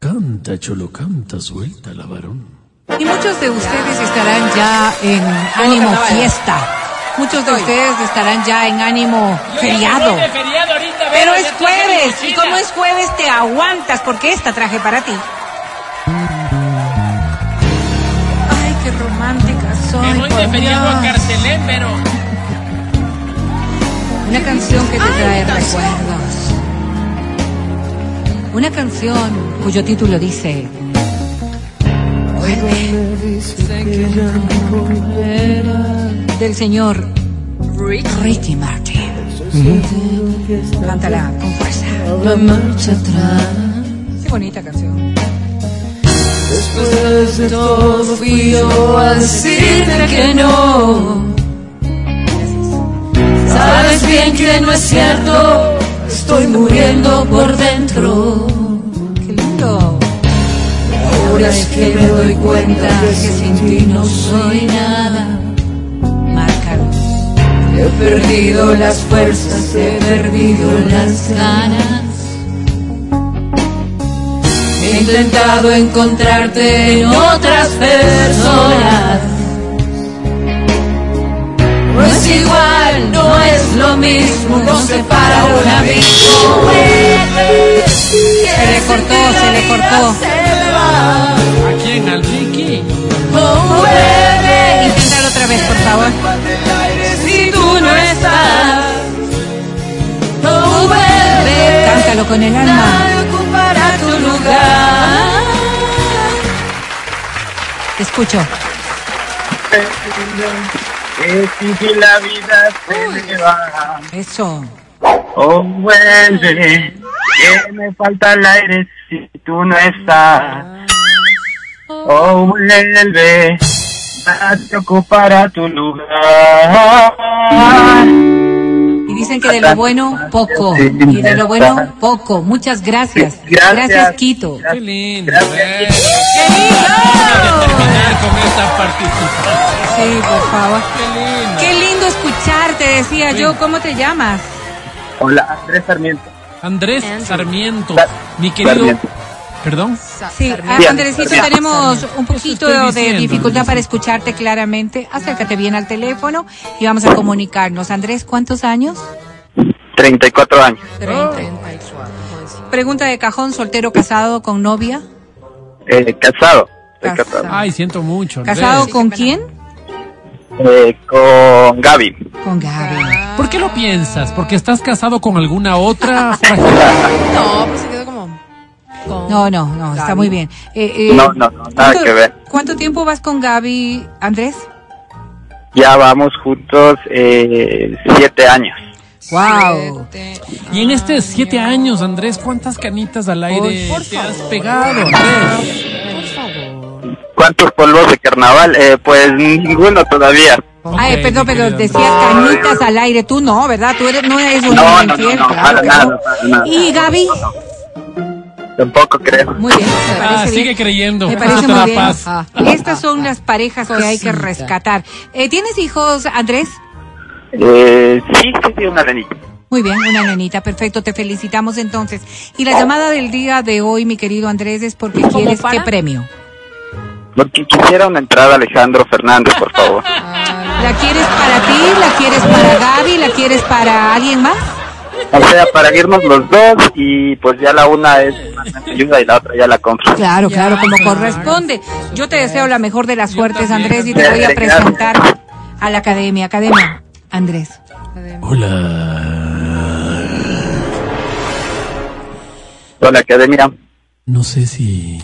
Canta, cholo, canta, suelta la varón. Y muchos de ustedes estarán ya en ánimo fiesta. Muchos de ustedes estarán ya en ánimo feriado. Pero es jueves, y como es jueves te aguantas porque esta traje para ti. Ay, qué romántica soy. por Dios. pero... Una canción que te trae recuerdos. Una canción cuyo título dice del señor Ricky Martin. Cántala con fuerza. La marcha atrás. Qué bonita canción. Después de todo fui yo a decirte que no. Sabes bien que no es cierto. Estoy muriendo por dentro. Qué lindo. Ahora es que me doy cuenta que sin ti no soy nada. Márcalo. He perdido las fuerzas, he perdido las ganas. He intentado encontrarte en otras personas. No es igual, no es lo mismo, no separa un amigo. Se le cortó, se le cortó. ¿A quién? ¿Al Ricky? Inténtalo otra vez, por favor. Si tú no estás, con el alma. Nadie ocupará tu lugar. Te escucho. Que si la vida se me va, Eso. oh vuelve, que me falta el aire si tú no estás. Oh vuelve, nadie ocupará tu lugar. Y dicen que de lo bueno, poco. Y de lo bueno, poco. Muchas gracias. Gracias. Gracias, Quito. Qué lindo. terminar con esta participación. Sí, por favor. Qué lindo. Qué lindo escucharte, decía yo. ¿Cómo te llamas? Hola, Andrés Sarmiento. Andrés Sarmiento, Sar- mi querido. Sarmiento. Perdón. Sí, ah, Andresito, tenemos un poquito de dificultad para escucharte claramente. Acércate bien al teléfono y vamos a comunicarnos. Andrés, ¿cuántos años? 34 años. Pregunta de cajón, soltero, casado, con novia. Eh, casado. Estoy Casado. casado. Ay, siento mucho. Andrés. ¿Casado con quién? Eh, con Gaby. Con Gaby. ¿Por qué lo piensas? ¿Porque estás casado con alguna otra? No, pues. Con- No, no, no, está muy bien. Eh, eh, No, no, no, nada ¿cuánto- que ver. ¿Cuánto tiempo vas con Gaby, Andrés? Ya vamos juntos eh, siete años. Wow. Y en estos siete años, Andrés, ¿cuántas canitas al aire Por te has pegado, Andrés? ¿Cuántos polvos de carnaval? Eh, pues ninguno todavía. Ay, Ok, perdón, pero decías canitas al aire. Tú no, ¿verdad? Tú eres, no eres un No, no, no, claro nada, nada. ¿Y Gaby? Tampoco creo. Muy bien, Ah, sigue bien. creyendo. Me parece muy bien. paz. Ah, Estas son las parejas que hay que rescatar. Eh, ¿Tienes hijos, Andrés? Eh, sí, sí, sí, una renita. Muy bien, una nenita, perfecto, te felicitamos entonces. Y la llamada del día de hoy, mi querido Andrés, es porque quieres para? qué premio. Porque quisiera una entrada Alejandro Fernández, por favor. ¿La quieres para ti? ¿La quieres para Gaby? ¿La quieres para alguien más? O sea, para irnos los dos y pues ya la una es ayuda y la otra ya la compro. Claro, claro, como corresponde. Yo te deseo la mejor de las suertes, Andrés, y te voy a presentar a la academia. Academia, Andrés. Hola. Hola, academia. No sé si.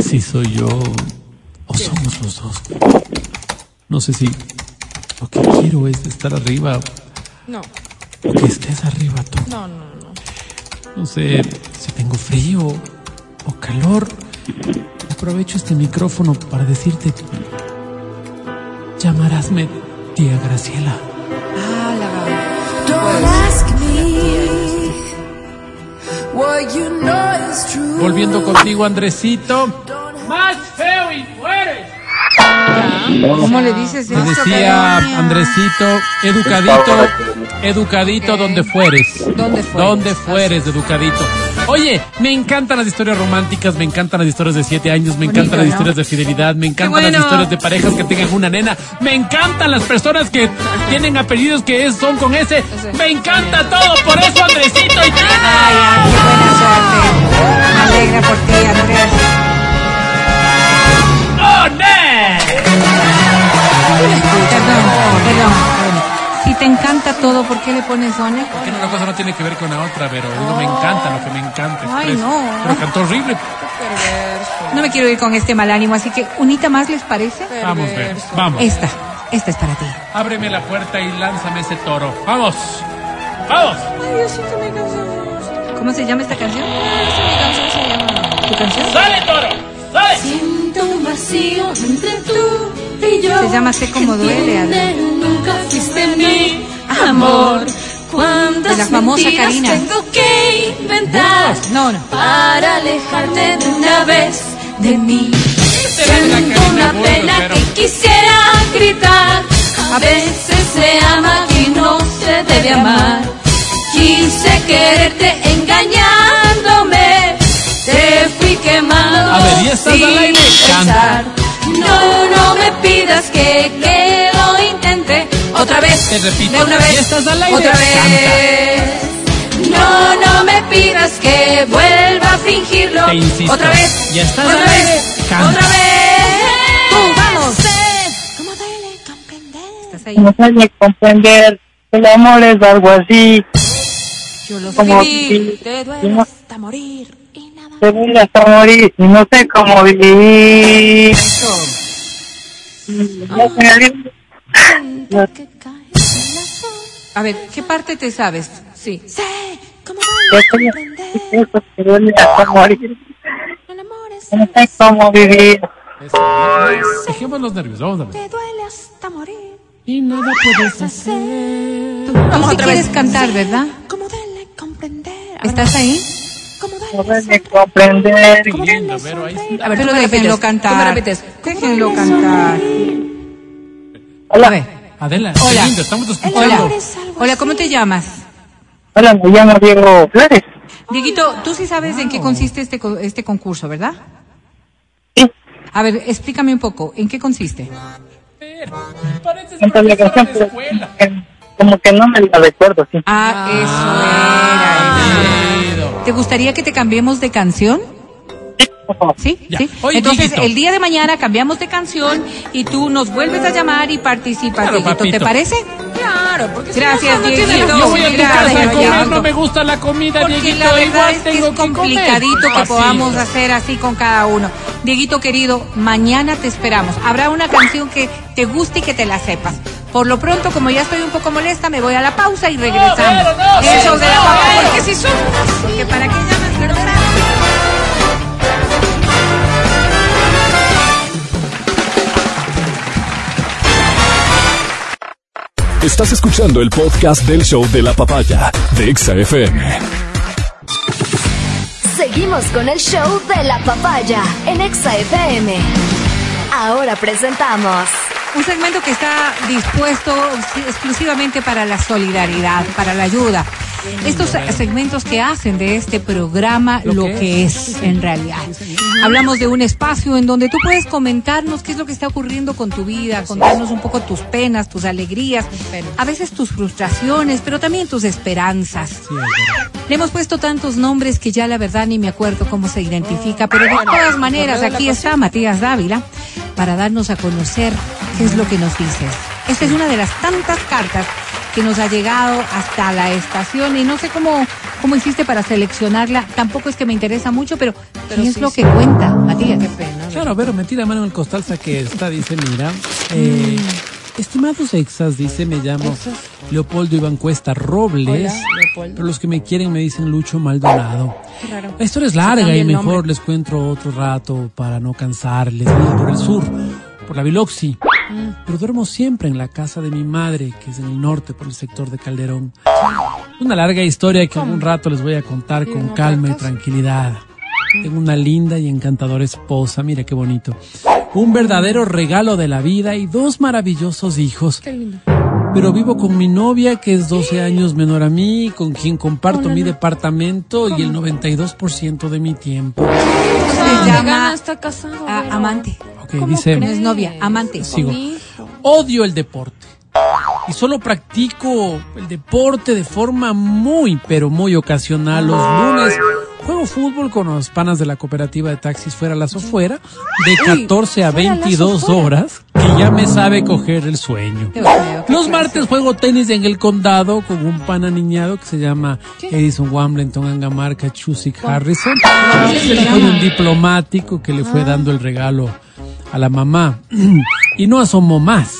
Si soy yo o somos los dos. No sé si. Lo que quiero es estar arriba. No, Que estés arriba tú. no, no, no. No sé si tengo frío o calor. Aprovecho este micrófono para decirte. Llamarásme tía Graciela. Ah, la Don't ask me what you know is true. Volviendo contigo, Andresito. Más feo y. ¿Cómo le dices Te eso? decía Academia? Andresito, educadito, educadito donde fueres. Donde fueres. Donde fueres, educadito. Oye, me encantan las historias románticas, me encantan las historias de siete años, me Bonito, encantan las ¿no? historias de fidelidad, me encantan bueno. las historias de parejas que tengan una nena, me encantan las personas que tienen apellidos que es- son con ese. Me encanta todo, por eso Andresito y Ay, ay, qué buena suerte. Me alegra por ti, Andrés. Perdón, perdón. perdón. Si te encanta todo, ¿por qué le pones One? Porque una cosa no tiene que ver con la otra, pero digo, me encanta lo que me encanta. Ay, expreso. no. Pero cantó horrible. No me quiero ir con este mal ánimo, así que unita más, ¿les parece? Vamos, ver, vamos. Esta, esta es para ti. Ábreme la puerta y lánzame ese toro. ¡Vamos! ¡Vamos! ¿Cómo se llama esta canción? ¿Tu canción? ¡Sale, toro! Siento un vacío entre tú y yo. Se llama Sé cómo duele, Nunca fuiste mi amor. ¿Cuántas De la famosa Karina. tengo que inventar No, no. para alejarte de una vez de mí? es la Siento una pena que quisiera gritar. A veces se ama y no se debe amar. Quise quererte engañándome. Ya estás sin al aire. pensar. No, no me pidas que, que lo intente otra vez. Te repito, de una vez. estás al aire. Otra vez. No, no me pidas que vuelva a fingirlo. Te insisto, Otra vez. ya estás otra al aire. vez. Canta. Otra vez. Tú, vamos. ¿Cómo duele comprender? Estás ahí. No comprender. El amor es algo así. Yo lo sé. Como Vivir, te y duele hasta morir y nada se vuelve hasta morir y no sé cómo vivir. Sombra. A ver, ¿qué parte te sabes? Sí. Sé cómo No sé cómo vivir. Dejemos los nervios, vamos a ver. te duele hasta morir. Y nada puedes hacer. Tú Vamos sí otra quieres vez. cantar, ¿verdad? ¿Estás ahí? ¿Cómo sonreír? comprender. A ver, Pero ¿cómo déjenlo cantar. ¿Cómo repites? Déjenlo cantar. Hola. Adela, Hola. lindo, estamos escuchando. algo Hola, ¿cómo te llamas? hola, me llamo Diego Flores. Dieguito, tú sí sabes en qué consiste este, este concurso, ¿verdad? Sí, A ver, explícame un poco, ¿en qué consiste? Pareces entonces la canción, de escuela. como que no me la recuerdo, sí. Ah, eso Querido. era. ¿Te gustaría que te cambiemos de canción? ¿Sí? Ya. ¿Sí? Entonces, el día de mañana cambiamos de canción y tú nos vuelves a llamar y participas, Claro. ¿Te parece? Claro, porque si Gracias, no, no Dieguito. la Yo voy a tu casa a comer, Dieguito. no me gusta la comida, Porque Dieguito. la verdad igual es que tengo es complicadito comer. que Así. podamos hacer así con cada uno. Dieguito querido, mañana te esperamos. Habrá una canción que te guste y que te la sepas. Por lo pronto, como ya estoy un poco molesta, me voy a la pausa y regresamos. no, Eso sí, de la no, pero- porque si son... Porque para qué Estás escuchando el podcast del show de la papaya de Exa FM. Seguimos con el show de la papaya en Exa FM. Ahora presentamos Un segmento que está dispuesto exclusivamente para la solidaridad, para la ayuda. Estos segmentos que hacen de este programa lo, que, es, en realidad. Hablamos de un espacio en donde tú puedes comentarnos qué es lo que está ocurriendo con tu vida, contarnos un poco tus penas, tus alegrías, a veces tus frustraciones, pero también tus esperanzas. Le hemos puesto tantos nombres que ya la verdad ni me acuerdo cómo se identifica, pero de todas maneras aquí está Matías Dávila para darnos a conocer qué es lo que nos dices. Esta es una de las tantas cartas que nos ha llegado hasta la estación y no sé cómo, cómo hiciste para seleccionarla. Tampoco es que me interesa mucho, pero, Pero ¿qué es sí, lo sí. que cuenta, Matías? Qué pena. Claro, pero me tira mano en el costal, que está, dice, mira. eh, Estimados exas, dice, me llamo Leopoldo Iván Cuesta Robles. Hola. Pero los que me quieren me dicen Lucho Maldonado. La historia es larga y mejor nombre. les cuento otro rato para no cansarles. Por el sur, por la Biloxi. Mm. Pero duermo siempre en la casa de mi madre, que es en el norte, por el sector de Calderón. Una larga historia que algún rato les voy a contar ¿Y con calma y tranquilidad. Tengo una linda y encantadora esposa, mira qué bonito. Un verdadero regalo de la vida y dos maravillosos hijos. Qué lindo. Pero vivo con mi novia, que es 12 años menor a mí, con quien comparto no, mi no. departamento y el 92% de mi tiempo. Se Ah, llama está casado. a- pero- amante. Ok, ¿Cómo dice, No es novia, amante. Sigo. Odio el deporte. Y solo practico el deporte de forma muy, pero muy ocasional. Los lunes juego fútbol con los panas de la cooperativa de taxis fuera las o fuera, de 14 a fuera las o 22 fuera. horas, que ya me sabe coger el sueño. Los martes juego tenis en el condado con un pana niñado que se llama Edison Wambleton Angamarca Chusik Harrison. Hijo de un diplomático que le fue dando el regalo a la mamá. y no asomó más.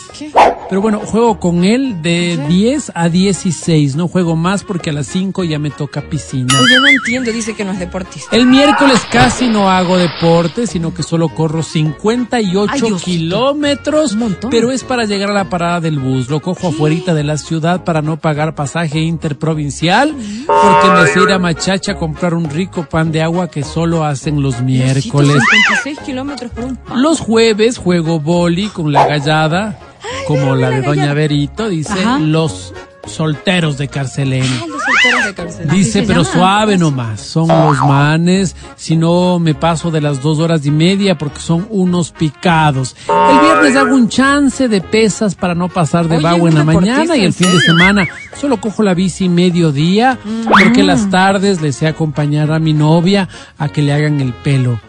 Pero bueno, juego con él de 10 a 16. No juego más porque a las 5 ya me toca piscina. Yo no entiendo, dice que no es deportista. El miércoles casi no hago deporte, sino que solo corro 58 Ay, kilómetros, Un montón. pero es para llegar a la parada del bus. Lo cojo afuera de la ciudad para no pagar pasaje interprovincial, porque me a ir a Machacha a comprar un rico pan de agua que solo hacen los miércoles. 56 kilómetros por un pan. Los jueves juego boli con la gallada, como la de Doña Berito, dice Ajá. los solteros de Carcelén. Ay, los solteros horas de cárcel. Dice, pero suave nomás, son los manes, si no me paso de las dos horas y media porque son unos picados. El viernes hago un chance de pesas para no pasar de Oye, vago en la mañana y el ¿en fin de semana solo cojo la bici mediodía porque las tardes les sé acompañar a mi novia a que le hagan el pelo.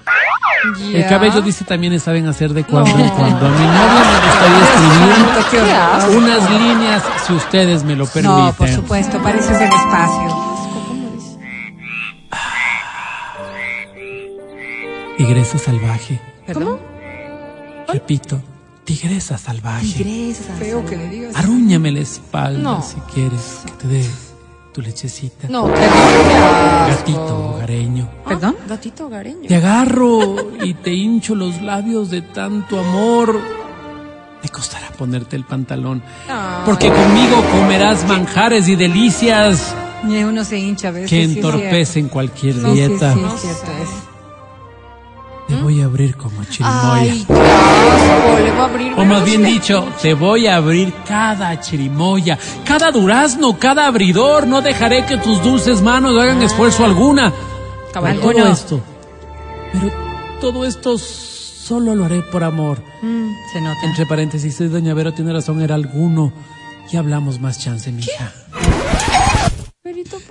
El cabello dice también saben hacer de cuando en cuando. A mi novia me gustaría escribir unas líneas si ustedes me lo permiten. No, por supuesto, pareces del espacio. Tigresa salvaje. ¿Perdón? Repito, tigresa salvaje. Tigresa. Feo que le digas. Arrúñame la espalda No. si quieres que te dé tu lechecita. No. Gatito hogareño. ¿Perdón? Gatito hogareño. Te agarro y te hincho los labios de tanto amor. Me costará ponerte el pantalón. Ah. Porque conmigo comerás manjares y delicias Y uno se hincha a veces. que entorpecen cualquier. Sí, dieta. sí, es cierto es. Te voy a abrir como chirimoya. Ay, qué asco. Le va a abrir. O más bien dicho, te voy a abrir cada chirimoya, cada durazno, cada abridor. No dejaré que tus dulces manos hagan esfuerzo alguna. Caballero. Todo esto. Pero todo esto solo lo haré por amor. Mm, se nota. Entre paréntesis, doña Vero tiene razón, era alguno. Ya hablamos más chance, mija.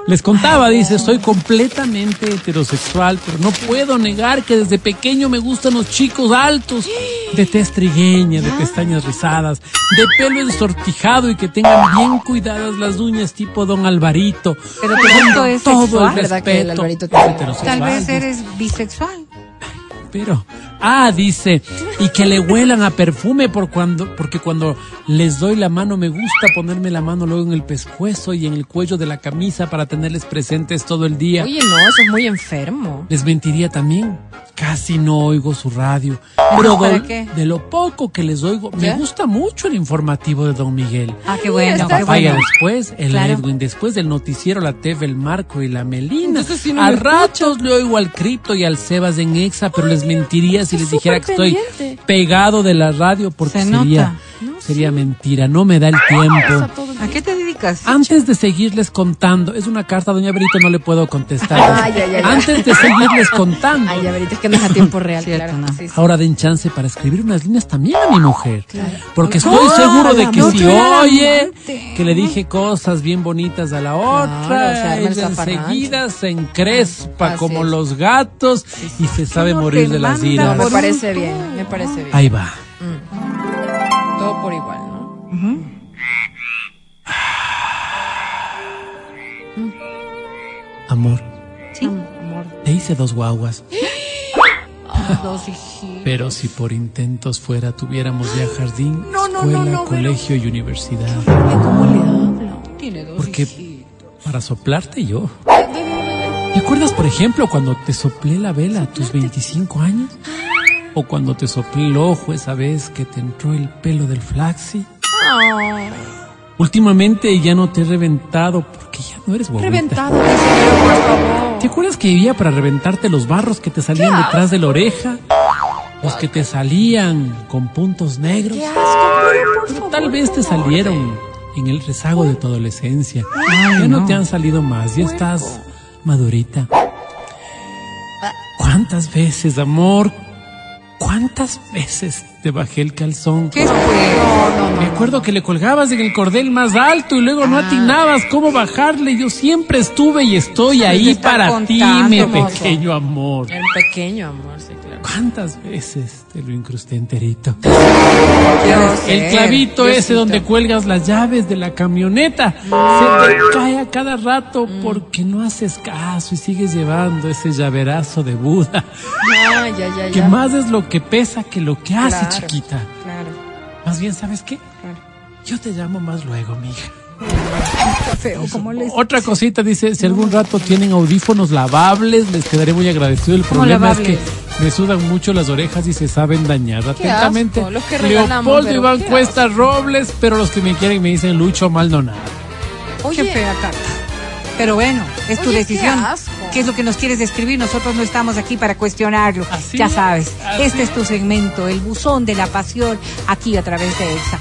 Les contaba, dice, soy completamente heterosexual, pero no puedo negar que desde pequeño me gustan los chicos altos, de tez trigueña, de pestañas rizadas, de pelo ensortijado y que tengan bien cuidadas las uñas tipo don Alvarito. Pero gusto es todo sexual, el ¿verdad que el respeto. Alvarito Tal vez eres bisexual. Pero, ah, dice, y que le huelan a perfume por cuando, porque cuando les doy la mano me gusta ponerme la mano luego en el pescuezo y en el cuello de la camisa para tenerles presentes todo el día. Oye, no, eso es muy enfermo. Les mentiría también. Casi no oigo su radio. Pero ¿Para de, qué? de lo poco que les oigo, me gusta mucho el informativo de Don Miguel. Ah, qué bueno, La qué papaya bueno. después, el Claro. Edwin después, del noticiero, la TV, el Marco y la Melina. Si no a ratos le oigo al Cripto y al Sebas en Exa, pero les mentiría si les dijera que estoy pendiente. pegado de la radio porque Se sería, nota. sería mentira, no me da el tiempo. ¿A qué te Antes de seguirles contando, es una carta, doña Berito, no le puedo contestar. Ay, ay, ay, ay. Antes de seguirles contando. Ay, ya verita, es que no es a tiempo real, Cierto, claro. no. Sí, sí. Ahora den chance para escribir unas líneas también a mi mujer. Porque estoy seguro de que si oye que le dije cosas bien bonitas a la otra, ella zafarrancho. enseguida se encrespa Así como es. los gatos y se sabe no morir de las iras. No, me parece bien, me parece bien. Ahí va. Todo por igual, Amor, Sí. Amor. te hice dos guaguas, Dos hijitos. pero si por intentos fuera tuviéramos ya jardín, No, no, escuela, no, no, colegio y universidad. ¿Cómo le hablo? Tiene dos Porque hijitos. para soplarte yo. ¿Te acuerdas, por ejemplo, cuando te soplé la vela a tus 25 años? ¿O cuando te soplé el ojo esa vez que te entró el pelo del flaxi? Últimamente ya no te he reventado porque ya no eres huevita. Reventado, señor, por favor. ¿Te acuerdas que vivía para reventarte los barros que te salían detrás de la oreja? Los que te salían con puntos negros. Qué asco, pero por favor. tal vez te salieron en el rezago de tu adolescencia. Ay, ya no, no. te han salido más, ya estás madurita. ¿Cuántas veces, amor? ¿Cuántas veces te bajé el calzón? ¿Qué fue? Me acuerdo que le colgabas en el cordel más alto y luego no Ah. atinabas cómo bajarle. Yo siempre estuve y estoy ahí está para ti, mi pequeño amor. Un pequeño amor, sí. ¿Cuántas veces te lo incrusté enterito? El clavito ese donde cuelgas las llaves de la camioneta se te cae a cada rato Mm. porque no haces caso y sigues llevando ese llaverazo de Buda. Ya, ya, ya, Que más es lo que pesa que lo que hace, Claro. chiquita. Claro, Más bien, ¿sabes qué? claro. Yo te llamo más luego, mija. Qué feo, ¿cómo les Otra cosita dice, si algún rato tienen audífonos lavables, les quedaré muy agradecido. El ¿Cómo problema es que me sudan mucho las orejas y se saben dañar. Qué Atentamente, asco, los que Leopoldo Iván qué Cuesta Robles, pero los que me quieren me dicen Lucho Maldonado. Qué Oye, fea carta. Pero bueno, es tu Oye, qué decisión. asco. ¿Qué es lo que nos quieres escribir? Nosotros no estamos aquí para cuestionarlo. Así ya es, sabes, así este es tu segmento, el buzón de la pasión, aquí a través de EXA.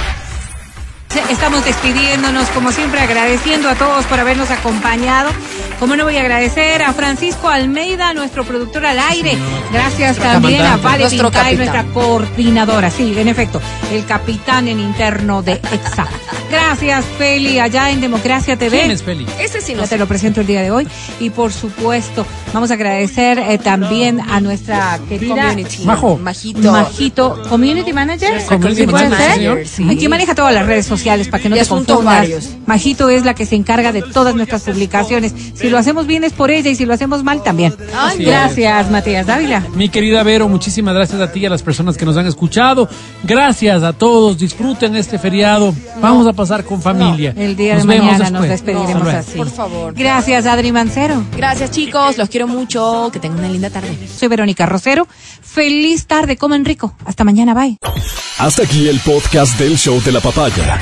Estamos despidiéndonos, como siempre, agradeciendo a todos por habernos acompañado. Como no voy a agradecer a Francisco Almeida, nuestro productor al aire. Gracias Nuestro también a. Vale capitán. nuestra coordinadora. Sí, en efecto, el capitán en interno de EXA. Gracias, Feli, allá en Democracia TV. ¿Quién es Feli? Ese sí no Ya te lo presento el día de hoy. Y por supuesto, vamos a agradecer eh, también a nuestra querida Community. Majo. Majito. Majito, Community Manager. Sí, Community ¿Sí puede Manager, ser? Sí. Aquí maneja todas las redes sociales para que no Y te confundas. varios. Majito es la que se encarga de todas nuestras publicaciones. Si lo hacemos bien es por ella y si lo hacemos mal también. Ay, Gracias, Matías Dávila. Mi querida Vero, muchísimas gracias a ti y a las personas que nos han escuchado. Gracias a todos. Disfruten este feriado. Vamos a pasar con familia. El día nos de vemos mañana nos despediremos así. Por favor. Gracias, Adri Mancero. Gracias, chicos. Los quiero mucho. Que tengan una linda tarde. Soy Verónica Rosero. Feliz tarde, coman rico. Hasta mañana, bye. Hasta aquí el podcast del show de la papaya.